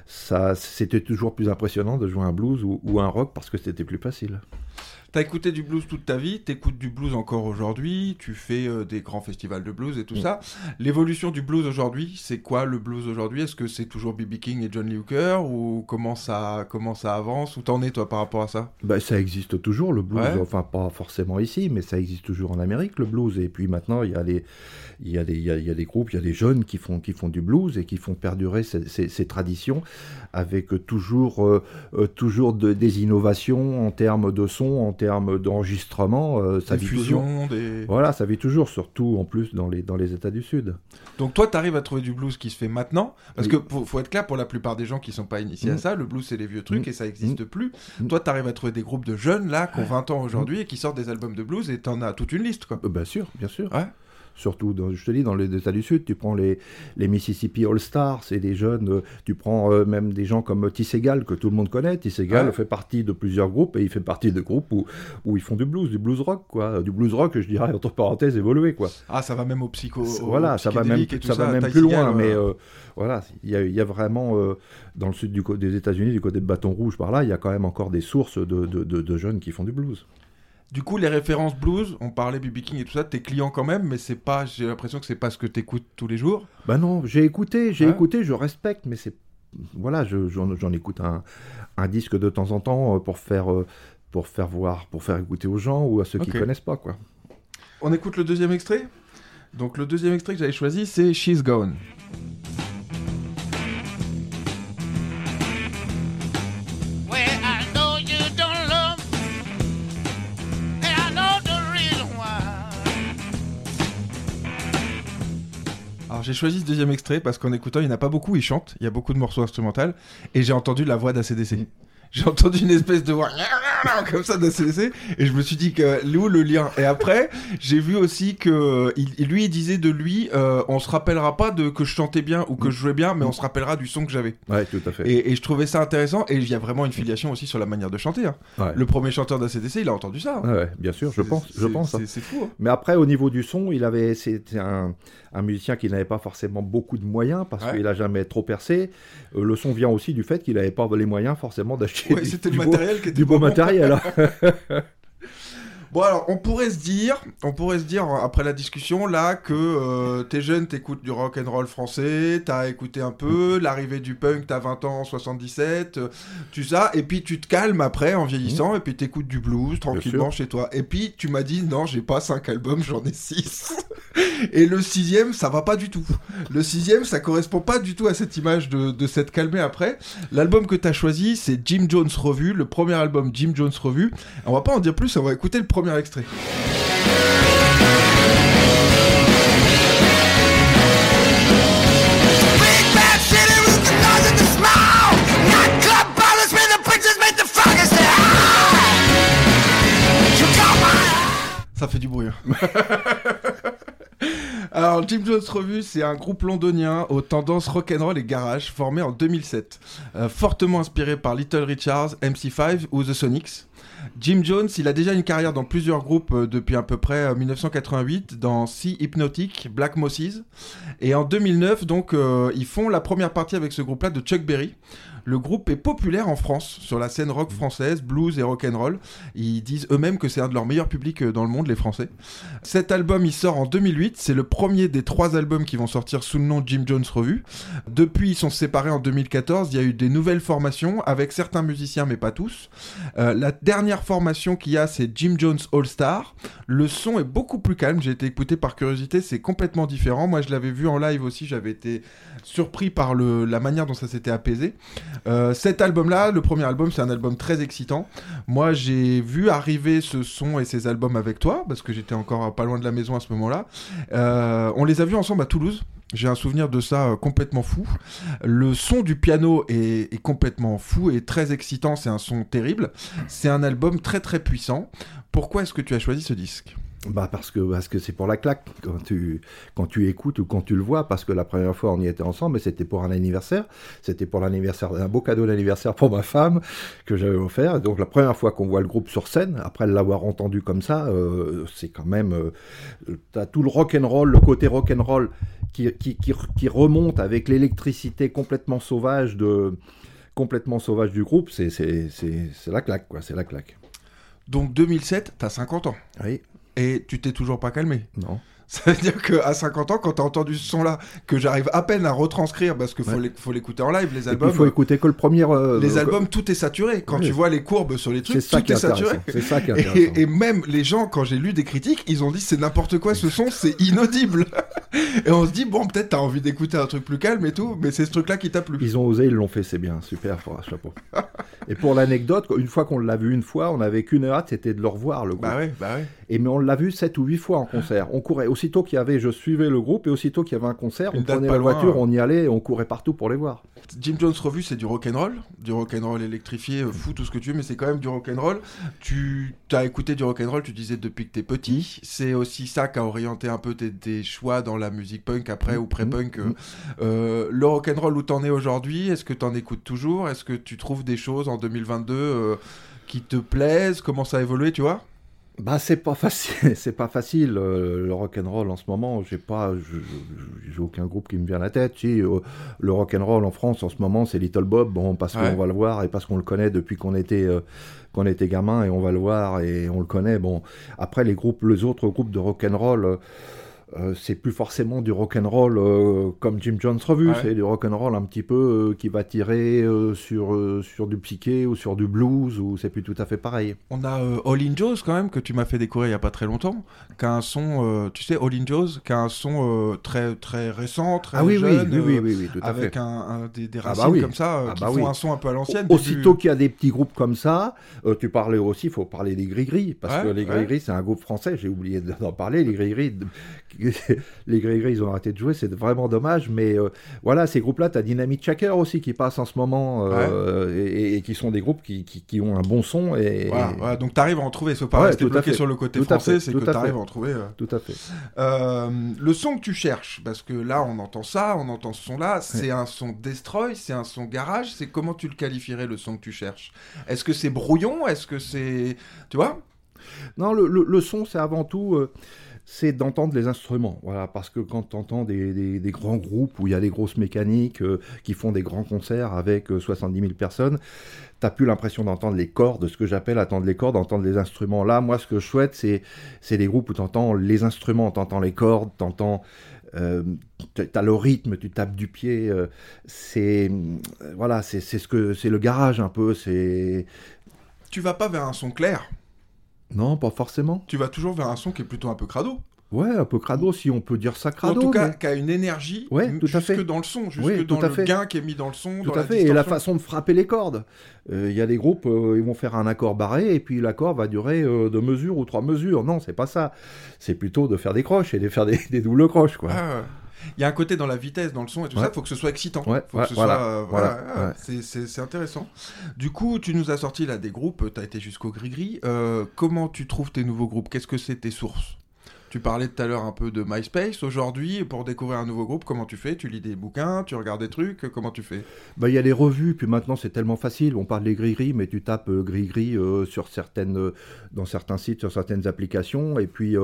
ça, c'était toujours plus impressionnant de jouer un blues ou, un rock parce que c'était plus facile. T'as écouté du blues toute ta vie, t'écoutes du blues encore aujourd'hui, tu fais euh, des grands festivals de blues et tout Mm. ça. L'évolution du blues aujourd'hui, c'est quoi le blues aujourd'hui? Est-ce que c'est toujours B.B. King et John Lee Hooker ou comment ça, comment ça avance? Où t'en es toi par rapport à ça? Bah, ça existe toujours, le blues, Ouais. enfin pas forcément ici, mais ça existe toujours en Amérique, le blues. Et puis maintenant, il y a, les, il y a, des, il y a, il y a des groupes, il y a des jeunes qui font, qui font du blues et qui font perdurer ces, ces- ces traditions avec toujours, euh, euh, toujours de- des innovations en termes de son, en termes d'enregistrement. euh, ça Des vit toujours. des... Voilà, ça vit toujours, surtout en plus dans les, dans les États du Sud. Donc toi, t'arrives à trouver du blues qui se fait maintenant Parce Oui. que faut, faut être clair, pour la plupart des gens qui sont pas initiés à Mm. ça, le blues c'est les vieux trucs Mm. et ça existe plus. Mm. Toi, t'arrives à trouver des groupes de jeunes là, qui ont 20 ans aujourd'hui et qui sortent des albums de blues et t'en as toute une liste quoi. Euh, bien sûr, bien sûr. Ouais. Surtout, dans, je te dis, dans les États du Sud, tu prends les, les Mississippi All Stars, c'est des jeunes, euh, tu prends euh, même des gens comme T. Segal, que tout le monde connaît. T. Segal Ouais. fait partie de plusieurs groupes et il fait partie de groupes où, où ils font du blues, du blues rock, quoi. Du blues rock, je dirais, entre parenthèses, évolué, quoi. Ah, ça va même au psycho. au voilà, ça va même, ça va même plus loin, mais euh, voilà, il y a, il y a vraiment, dans le sud du, des États-Unis, du côté de Bâton Rouge, par là, il y a quand même encore des sources de, de, de- de jeunes qui font du blues. Du coup, les références blues, on parlait B.B. King et tout ça, t'es client quand même, mais c'est pas, j'ai l'impression que c'est pas ce que t'écoutes tous les jours. Ben non, j'ai écouté, j'ai Ouais. écouté, je respecte, mais c'est voilà, je- j'en écoute un, un disque de temps en temps euh, pour faire euh, pour faire voir, pour faire écouter aux gens ou à ceux qui Ok. connaissent pas quoi. On écoute le deuxième extrait? Donc le deuxième extrait que j'avais choisi, c'est She's Gone. J'ai choisi ce deuxième extrait parce qu'en écoutant, il n'y en a pas beaucoup, il chante, il y a beaucoup de morceaux instrumentaux, et j'ai entendu la voix d'ACDC. J'ai entendu une espèce de voix [LAUGHS] comme ça d'ACDC, et je me suis dit que où le lien? Et après, j'ai vu aussi que il, lui, il disait de lui, euh, on se rappellera pas de que je chantais bien ou que je jouais bien, mais on se rappellera du son que j'avais. Ouais, tout à fait. Et, et je trouvais ça intéressant, et il y a vraiment une filiation aussi sur la manière de chanter. hein. Ouais. Le premier chanteur d'ACDC, il a entendu ça. hein. Ouais, bien sûr, je pense, je pense. hein. C'est fou. hein. Mais après, au niveau du son, il avait, c'était un, un musicien qui n'avait pas forcément beaucoup de moyens parce qu'il a jamais trop percé. Euh, le son vient aussi du fait qu'il n'avait pas les moyens forcément d'acheter Ouais, du, le beau- matériel qui était du beau matériel. hein. [LAUGHS] Bon alors, on pourrait se dire, on pourrait se dire après la discussion là que euh, t'es jeune, t'écoutes du rock and roll français, t'as écouté un peu l'arrivée du punk, t'as 20 ans, en 77, euh, tu ça, et puis tu te calmes après en vieillissant, et puis t'écoutes du blues tranquillement chez toi. Et puis tu m'as dit non, j'ai pas cinq albums, j'en ai six. [LAUGHS] et le sixième, ça va pas du tout. Le sixième, ça correspond pas du tout à cette image de, de s'être calmé après. L'album que t'as choisi, c'est Jim Jones Revue, le premier album Jim Jones Revue. On va pas en dire plus, on va écouter le premier extrait. Ah. Ça fait du bruit. hein. [LAUGHS] Alors, Jim Jones Revue, c'est un groupe londonien aux tendances rock'n'roll et garage formé en 2007. Euh, fortement inspiré par Little Richards, MC5 ou The Sonics. Jim Jones, il a déjà une carrière dans plusieurs groupes euh, depuis à peu près euh, 1988, dans Sea Hypnotic, Black Mosses. Et en 2009, donc, euh, ils font la première partie avec ce groupe-là de Chuck Berry. Le groupe est populaire en France, sur la scène rock française, blues et rock'n'roll. Ils disent eux-mêmes que c'est un de leurs meilleurs publics euh, dans le monde, les Français. Cet album, il sort en 2008. C'est le premier des trois albums qui vont sortir sous le nom Jim Jones Revue. Depuis, ils sont séparés en 2014. Il y a eu des nouvelles formations avec certains musiciens, mais pas tous. Euh, la dernière formation qu'il y a, c'est Jim Jones All Star. Le son est beaucoup plus calme. J'ai été écouté par curiosité, c'est complètement différent. Moi, je l'avais vu en live aussi. J'avais été surpris par la manière dont ça s'était apaisé. Euh, cet album-là, le premier album, c'est un album très excitant. Moi, j'ai vu arriver ce son et ces albums avec toi parce que j'étais encore pas loin de la maison à ce moment-là. Euh, on les a vus ensemble à Toulouse. J'ai un souvenir de ça euh, complètement fou. Le son du piano est, est complètement fou et très excitant. C'est un son terrible. C'est un album très très puissant. Pourquoi est-ce que tu as choisi ce disque? Bah parce que parce que c'est pour la claque quand tu quand tu écoutes ou quand tu le vois parce que la première fois on y était ensemble mais c'était pour un anniversaire. C'était pour l'anniversaire un beau cadeau d'anniversaire pour ma femme que j'avais offert. Donc la première fois qu'on voit le groupe sur scène après l'avoir entendu comme ça euh, c'est quand même euh, t'as tout le rock and roll le côté rock and roll qui qui, qui, qui remonte avec l'électricité complètement sauvage de complètement sauvage du groupe. C'est c'est c'est c'est la claque quoi c'est la claque. Donc 2007, t'as 50 ans. oui Et tu t'es toujours pas calmé. non [LAUGHS] Ça veut dire qu'à 50 ans, quand t'as entendu ce son-là, que j'arrive à peine à retranscrire, parce qu'il faut Ouais. l'éc- faut l'écouter en live, les albums. il faut écouter que le premier euh, les euh, albums, tout est saturé. Quand Oui. tu vois les courbes sur les trucs, ça tout est est saturé. c'est ça qui est Et, et même les gens, quand j'ai lu des critiques, ils ont dit c'est n'importe quoi ce son, c'est inaudible. [LAUGHS] et on se dit, bon, peut-être t'as envie d'écouter un truc plus calme et tout, mais c'est ce truc-là qui t'a plu. Ils ont osé, ils l'ont fait, c'est bien, super, chapeau. [LAUGHS] Et pour l'anecdote, une fois qu'on l'a vu une fois, on avait qu'une hâte, c'était de le revoir, le groupe. Bah ouais, bah ouais. Et mais on l'a vu sept ou huit fois en concert. On courait aussitôt qu'il y avait, je suivais le groupe, et aussitôt qu'il y avait un concert, Une on prenait pas la loin, voiture, hein. on y allait, et on courait partout pour les voir. Jim Jones Revue, c'est du rock'n'roll, du rock'n'roll électrifié, fou, tout ce que tu veux, mais c'est quand même du rock'n'roll. Tu as écouté du rock'n'roll, tu disais depuis que t'es petit. C'est aussi ça qui a orienté un peu tes, tes choix dans la musique punk après ou pré-punk. euh. Mhm. Euh, le rock'n'roll où t'en es aujourd'hui, est-ce que t'en écoutes toujours? Est-ce que tu trouves des choses en 2022 euh, qui te plaisent? Comment ça a évolué, tu vois? Bah c'est pas facile, [LAUGHS] c'est pas facile euh, le rock and roll en ce moment. J'ai pas, j'ai aucun groupe qui me vient à la tête. Si euh, le rock and roll en France en ce moment, c'est Little Bob, bon parce Ouais. qu'on va le voir et parce qu'on le connaît depuis qu'on était euh, qu'on était gamin et on va le voir et on le connaît. Bon après les groupes, les autres groupes de rock and roll. Euh, c'est plus forcément du rock and roll euh, comme Jim Jones Revue, Ouais. c'est du rock and roll un petit peu euh, qui va tirer sur sur du psyché ou sur du blues ou c'est plus tout à fait pareil. On a All In Joe's quand même que tu m'as fait découvrir il y a pas très longtemps, qui a un son, tu sais, All In Joe's, qui a un son très très récent, très Ah oui, jeune, oui, oui, oui, oui, tout à avec fait. un, un- des, des Ah racines bah oui. comme ça, Ah qui bah font oui. un son un peu à l'ancienne. Aussitôt qu'il y a des petits groupes comme ça, tu parlais aussi, il faut parler des Gris-Gris, parce Ouais, que les ouais. Gris-Gris, c'est un groupe français, j'ai oublié d'en parler, les Gris-Gris, de- [LAUGHS] les Gris-Gris, ils ont arrêté de jouer, c'est vraiment dommage, mais euh, voilà, ces groupes-là, tu as Dynamite Shaker aussi qui passe en ce moment, euh, et, et qui sont des groupes qui, qui, qui ont un bon son, et, Voilà, voilà, donc t'arrives à en trouver, faut pas Ouais, rester tout à bloqué fait. sur le côté Tout français, c'est que à t'arrives fait. à en trouver. euh. tout à fait. Le son que tu cherches, parce que là on entend ça, on entend ce son-là, c'est un son destroy, c'est un son garage, c'est comment tu le qualifierais le son que tu cherches? Est-ce que c'est brouillon? Est-ce que c'est, tu vois? Non, le, le- le son, c'est avant tout, euh, c'est d'entendre les instruments. Voilà, parce que quand tu entends des, des- grands groupes où il y a des grosses mécaniques euh, qui font des grands concerts avec euh, 70 000 personnes, t'as plus l'impression d'entendre les cordes, ce que j'appelle attendre les cordes, d'entendre les instruments. Là, moi, ce que je souhaite, c'est, c'est des groupes où t'entends les instruments, t'entends les cordes, t'entends. Euh, t'as le rythme, tu tapes du pied, euh, c'est voilà, c'est c'est ce que c'est le garage un peu, c'est Tu vas pas vers un son clair, non pas forcément. tu vas toujours vers un son qui est plutôt un peu crado. Ouais, un peu crado, si on peut dire ça crado. en tout cas, mais- qui a une énergie Ouais, tout à jusque fait. dans le son, jusque Oui, dans le fait. gain qui est mis dans le son, Tout dans à la fait. Et la façon de frapper les cordes. Euh, Il y a des groupes, euh, ils vont faire un accord barré et puis l'accord va durer euh, deux mesures ou trois mesures. Non, c'est pas ça. C'est plutôt de faire des croches et de faire des, [LAUGHS] des doubles croches, quoi. Ah, ouais. Il y a un côté dans la vitesse, dans le son et tout Ouais. ça, il faut que ce soit excitant. Ouais, faut que ce voilà, soit, euh, voilà, c'est c'est intéressant. Du coup, tu nous as sorti là des groupes, tu as été jusqu'au Gris-Gris. Euh, comment tu trouves tes nouveaux groupes? Qu'est-ce que c'est tes sources? Tu parlais tout à l'heure un peu de MySpace. Aujourd'hui, pour découvrir un nouveau groupe, comment tu fais? Tu lis des bouquins, tu regardes des trucs, comment tu fais? Bah, il y a les revues, puis maintenant c'est tellement facile. On parle des gris-gris, mais tu tapes euh, gris-gris euh, sur certaines, euh, dans certains sites, sur certaines applications, et puis,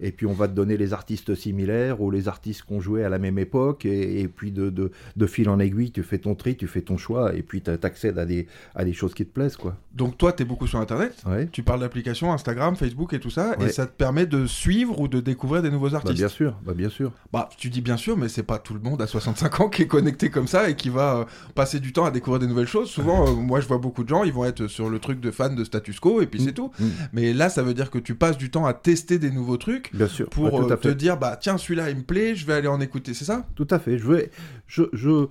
et puis on va te donner les artistes similaires ou les artistes qu'on jouait à la même époque, et, et puis de, de, de fil en aiguille, tu fais ton tri, tu fais ton choix, et puis t'a- t'accèdes à des, à des choses qui te plaisent, quoi. Donc toi, tu es beaucoup sur Internet Ouais. tu parles d'applications Instagram, Facebook et tout ça, et Ouais. ça te permet de suivre ou de découvrir des nouveaux Bah, artistes. bien sûr, bah, bien sûr. Bah, tu dis bien sûr, mais c'est pas tout le monde à 65 ans qui est connecté comme ça et qui va euh, passer du temps à découvrir des nouvelles choses. Souvent, euh, moi, je vois beaucoup de gens, ils vont être sur le truc de fan de status quo et puis c'est tout. Mm. Mais là, ça veut dire que tu passes du temps à tester des nouveaux trucs Bien sûr. pour Ouais, euh, te dire, bah tiens, celui-là, il me plaît, je vais aller en écouter, c'est ça? Tout à fait. Je veux, je, je,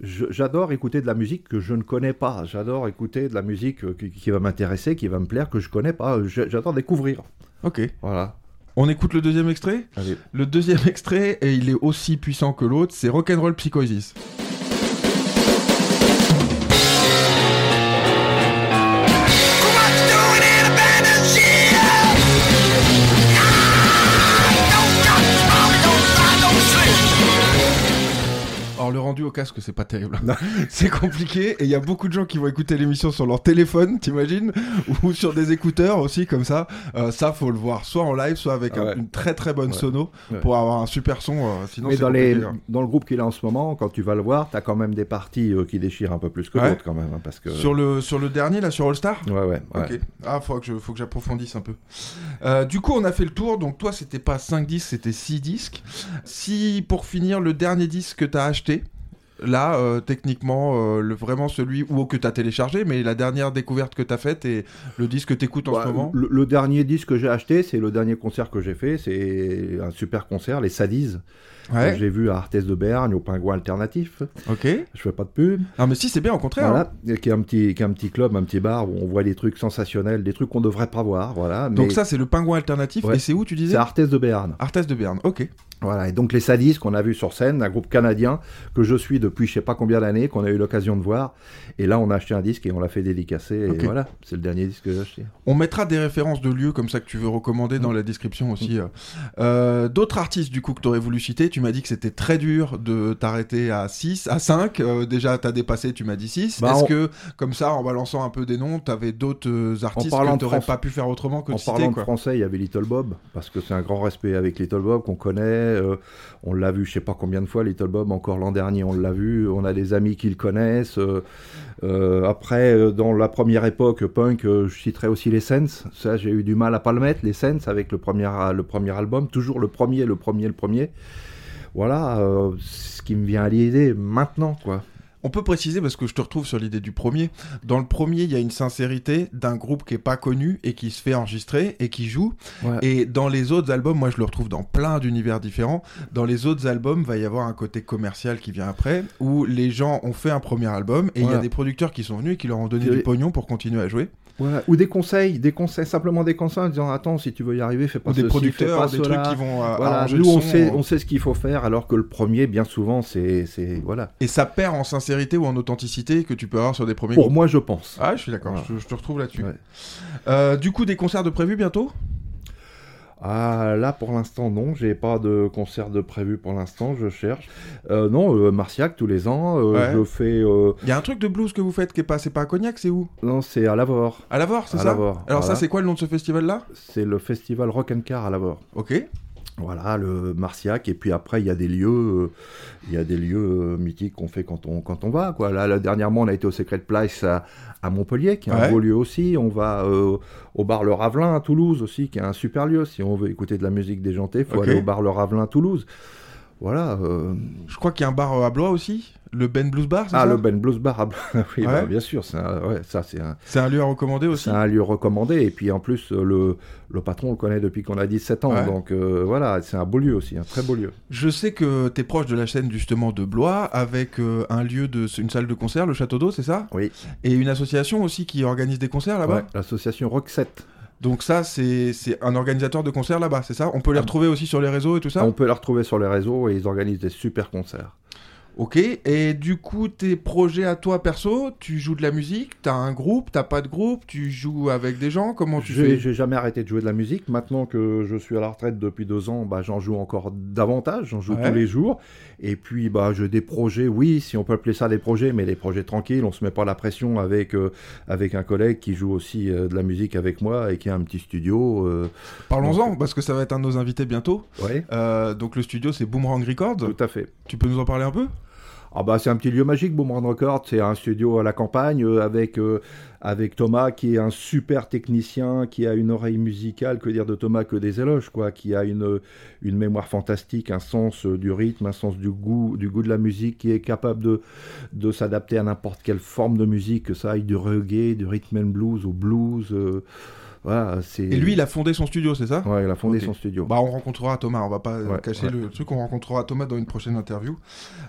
j'adore écouter de la musique que je ne connais pas. J'adore écouter de la musique qui, qui va m'intéresser, qui va me plaire, que je connais pas. J'adore découvrir. Ok. Voilà. On écoute le deuxième extrait Allez. Le deuxième [LAUGHS] extrait, et il est aussi puissant que l'autre, c'est Rock'n'Roll Psychosis. Au casque, c'est pas terrible. [LAUGHS] c'est compliqué et il y a beaucoup de gens qui vont écouter l'émission sur leur téléphone, t'imagines, [LAUGHS] ou sur des écouteurs aussi comme ça. Euh, ça, faut le voir, soit en live, soit avec un- Ouais. une très très bonne Ouais. sono Ouais. pour avoir un super son. euh, sinon, Mais dans, compliqué, hein. dans le groupe qu'il a en ce moment, quand tu vas le voir, t'as quand même des parties euh, qui déchirent un peu plus que Ouais. d'autres quand même. hein, parce que... Sur le sur le dernier là, sur All Star. Ouais, ouais. ouais. Ok. Ah, faut que je, faut que j'approfondisse un peu. Euh, du coup, on a fait le tour. Donc, toi, c'était pas 5 disques, c'était 6 disques. Si, pour finir, le dernier disque que t'as acheté, là, euh, techniquement, euh, le, vraiment celui ou que t'as téléchargé, mais la dernière découverte que t'as faite et le disque que t'écoutes en ce moment. le, le dernier disque que j'ai acheté, c'est le dernier concert que j'ai fait. C'est un super concert, les Sadies. Ouais. J'ai vu à Arthès de Bergne, au Pingouin Alternatif. Ok. Je fais pas de pub. Non, mais si, c'est bien, au contraire. hein. Voilà, et qui est un petit, qui est un petit club, un petit bar où on voit des trucs sensationnels, des trucs qu'on devrait pas voir, voilà. Donc, ça, c'est le pingouin alternatif. Ouais. Et c'est où tu disais c'est Arthès de Berne. Arthès de Berne. Ok. Voilà, et donc les Sadistes qu'on a vu sur scène, un groupe canadien que je suis depuis je sais pas combien d'années, qu'on a eu l'occasion de voir. Et là, on a acheté un disque et on l'a fait dédicacer. Et voilà, c'est le dernier disque que j'ai acheté. On mettra des références de lieux comme ça que tu veux recommander Mm. dans la description aussi. euh. Euh, D'autres artistes du coup que tu aurais voulu citer, tu m'as dit que c'était très dur de t'arrêter à 6, à 5. Euh, déjà, t'as dépassé, tu m'as dit 6. Bah, Est-ce on- que, comme ça, en balançant un peu des noms, t'avais d'autres euh, artistes parlant que t'aurais France- pas pu faire autrement que En de citer parlant de français, il y avait Little Bob, parce que c'est un grand respect avec Little Bob qu'on connaît. euh, on l'a vu je sais pas combien de fois, Little Bob, encore l'an dernier, on l'a vu. On a des amis qui le connaissent. euh, après, dans la première époque punk, je citerai aussi les Sense. Ça, j'ai eu du mal à pas le mettre, les Sense, avec le premier, le premier album. Toujours le premier, le premier, le premier. Voilà, euh, ce qui me vient à l'idée maintenant, quoi. On peut préciser parce que je te retrouve sur l'idée du premier. Dans le premier, il y a une sincérité d'un groupe qui est pas connu et qui se fait enregistrer et qui joue. Ouais. Et dans les autres albums, moi je le retrouve dans plein d'univers différents. Dans les autres albums, va y avoir un côté commercial qui vient après, où les gens ont fait un premier album et il y a des producteurs qui sont venus et qui leur ont donné Qui- du pognon pour continuer à jouer. Ou des conseils, des conseils, simplement des conseils en disant attends, si tu veux y arriver, fais pas Ou des ceci, fais producteurs, pas des cela. trucs qui vont euh, Voilà, arranger nous on son, sait, on sait ce qu'il faut faire, alors que le premier, bien souvent, c'est, c'est voilà. Et ça perd en sincérité ou en authenticité que tu peux avoir sur des premiers Pour groupes. moi, je pense. Ah, je suis d'accord, Voilà. je, je te retrouve là-dessus. Ouais. Euh, du coup, des concerts de prévus bientôt? Ah, là, pour l'instant, non, j'ai pas de concert de prévu pour l'instant, je cherche. Euh, non, euh, Marciac tous les ans, euh, Ouais. je fais. Il y a un truc de blues que vous faites qui est pas, c'est pas à Cognac, c'est où? Non, c'est à Lavore. À Lavore, c'est ça? Lavore, Alors ça, c'est quoi le nom de ce festival-là? C'est le festival Rock and Car à Lavore. Ok. Voilà, le Marciac, et puis après, il y a des lieux, euh, il y a des lieux euh, mythiques qu'on fait quand on, quand on va, quoi. Là, là, dernièrement, on a été au Secret Place à, à Montpellier, qui est Ouais. un beau lieu aussi. On va euh, au bar Le Ravelin à Toulouse aussi, qui est un super lieu. Si on veut écouter de la musique déjantée, faut Ok. aller au bar Le Ravelin à Toulouse. Voilà. euh, Je crois qu'il y a un bar à Blois aussi, le Ben Blues Bar, c'est Ah, ça le Ben Blues Bar, ah, [LAUGHS] oui, Ouais. bah, bien sûr, c'est un- ouais, ça c'est un, C'est un lieu à recommander aussi. c'est un lieu recommandé. Et puis en plus, euh, le, le patron on le connaît depuis qu'on a 17 ans. Ouais. Donc euh, voilà, c'est un beau lieu aussi, un très beau lieu. Je sais que tu es proche de la scène justement de Blois, avec euh, un lieu de une salle de concert, le Château d'eau, c'est ça Oui. Et une association aussi qui organise des concerts là-bas. L'association 7. Donc ça, c'est un organisateur de concerts là-bas, c'est ça? On peut les Ah. retrouver aussi sur les réseaux et tout ça? On peut la retrouver sur les réseaux et ils organisent des super concerts. Ok, et du coup, tes projets à toi perso, tu joues de la musique, t'as un groupe, t'as pas de groupe, tu joues avec des gens, comment tu fais? j'ai jamais arrêté de jouer de la musique. Maintenant que je suis à la retraite depuis deux ans, bah, j'en joue encore davantage. J'en joue Ouais. tous les jours. Et puis, bah, j'ai des projets, oui, si on peut appeler ça des projets, mais des projets tranquilles. On se met pas la pression avec, euh, avec un collègue qui joue aussi euh, de la musique avec moi et qui a un petit studio. euh, Parlons-en, parce que ça va être un de nos invités bientôt. ouais, donc le studio, c'est Boomerang Records. tout à fait. Tu peux nous en parler un peu? Ah bah c'est un petit lieu magique, Boomerang Records. C'est un studio à la campagne euh, avec euh, avec Thomas qui est un super technicien, qui a une oreille musicale, que dire de Thomas que des éloges quoi, qui a une une mémoire fantastique, un sens euh, du rythme, un sens du goût du goût de la musique, qui est capable de de s'adapter à n'importe quelle forme de musique, que ça aille du reggae, du rhythm and blues au blues. Voilà, c'est. Et lui, il a fondé son studio, c'est ça? Ouais, il a fondé son studio. Bah, on rencontrera Thomas, on va pas euh, Ouais, cacher ouais. le truc, on rencontrera Thomas dans une prochaine interview.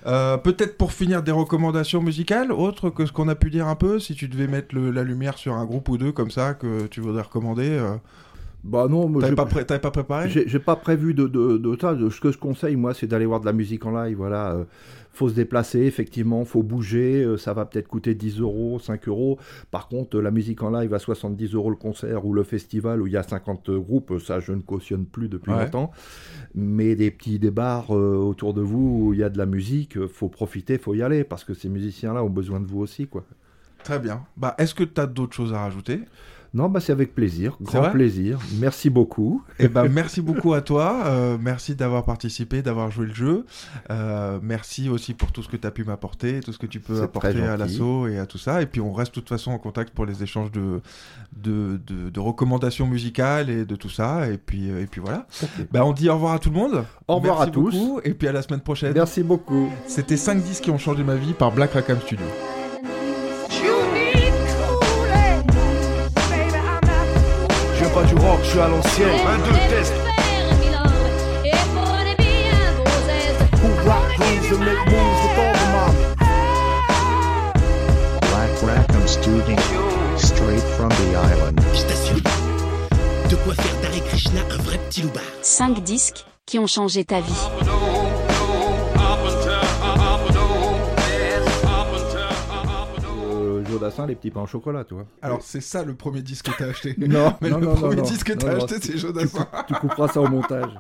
Euh, Peut-être pour finir des recommandations musicales, autres que ce qu'on a pu dire un peu, si tu devais mettre le- la lumière sur un groupe ou deux comme ça que tu voudrais recommander, euh, Bah non, t'avais pas, pré- pas préparé? J'ai pas prévu de, de, de ça. De- Ce que je conseille, moi, c'est d'aller voir de la musique en live. Voilà, euh, faut se déplacer, effectivement, faut bouger. euh, ça va peut-être coûter 10 euros, 5 euros. Par contre, euh, la musique en live à 70 euros le concert ou le festival où il y a 50 groupes, ça, je ne cautionne plus depuis Ouais. longtemps. Mais des petits des bars autour de vous où il y a de la musique, faut profiter, faut y aller parce que ces musiciens-là ont besoin de vous aussi, quoi. Très bien. Bah, est-ce que t'as d'autres choses à rajouter? Non, bah c'est avec plaisir, grand plaisir. Merci beaucoup. Eh ben, [LAUGHS] merci beaucoup à toi. euh, merci d'avoir participé, d'avoir joué le jeu. Euh, merci aussi pour tout ce que tu as pu m'apporter, tout ce que tu peux apporter à l'assaut et à tout ça. Et puis, on reste de toute façon en contact pour les échanges de, de, de, de recommandations musicales et de tout ça. Et puis, euh, et puis voilà. Ben, on dit au revoir à tout le monde. Au revoir Merci à tous. beaucoup, Et puis à la semaine prochaine. Merci beaucoup. C'était 5 disques qui ont changé ma vie par Black Rackham Studio. Rock, je suis à l'ancienne. Un, deux, test. Who rock grooves and make moves with all the mommy. Black Rackham Studio. Straight from the island. Je t'assure, de quoi faire d'Hare Krishna un vrai petit loupard. 5 disques qui ont changé ta vie. Jodassin, les petits pains au chocolat, tu vois. Alors, c'est ça le premier disque que t'as acheté. Non, [LAUGHS] Mais non, le non, premier disque que t'as acheté, tu- c'est Jodassin. Tu couperas ça au montage.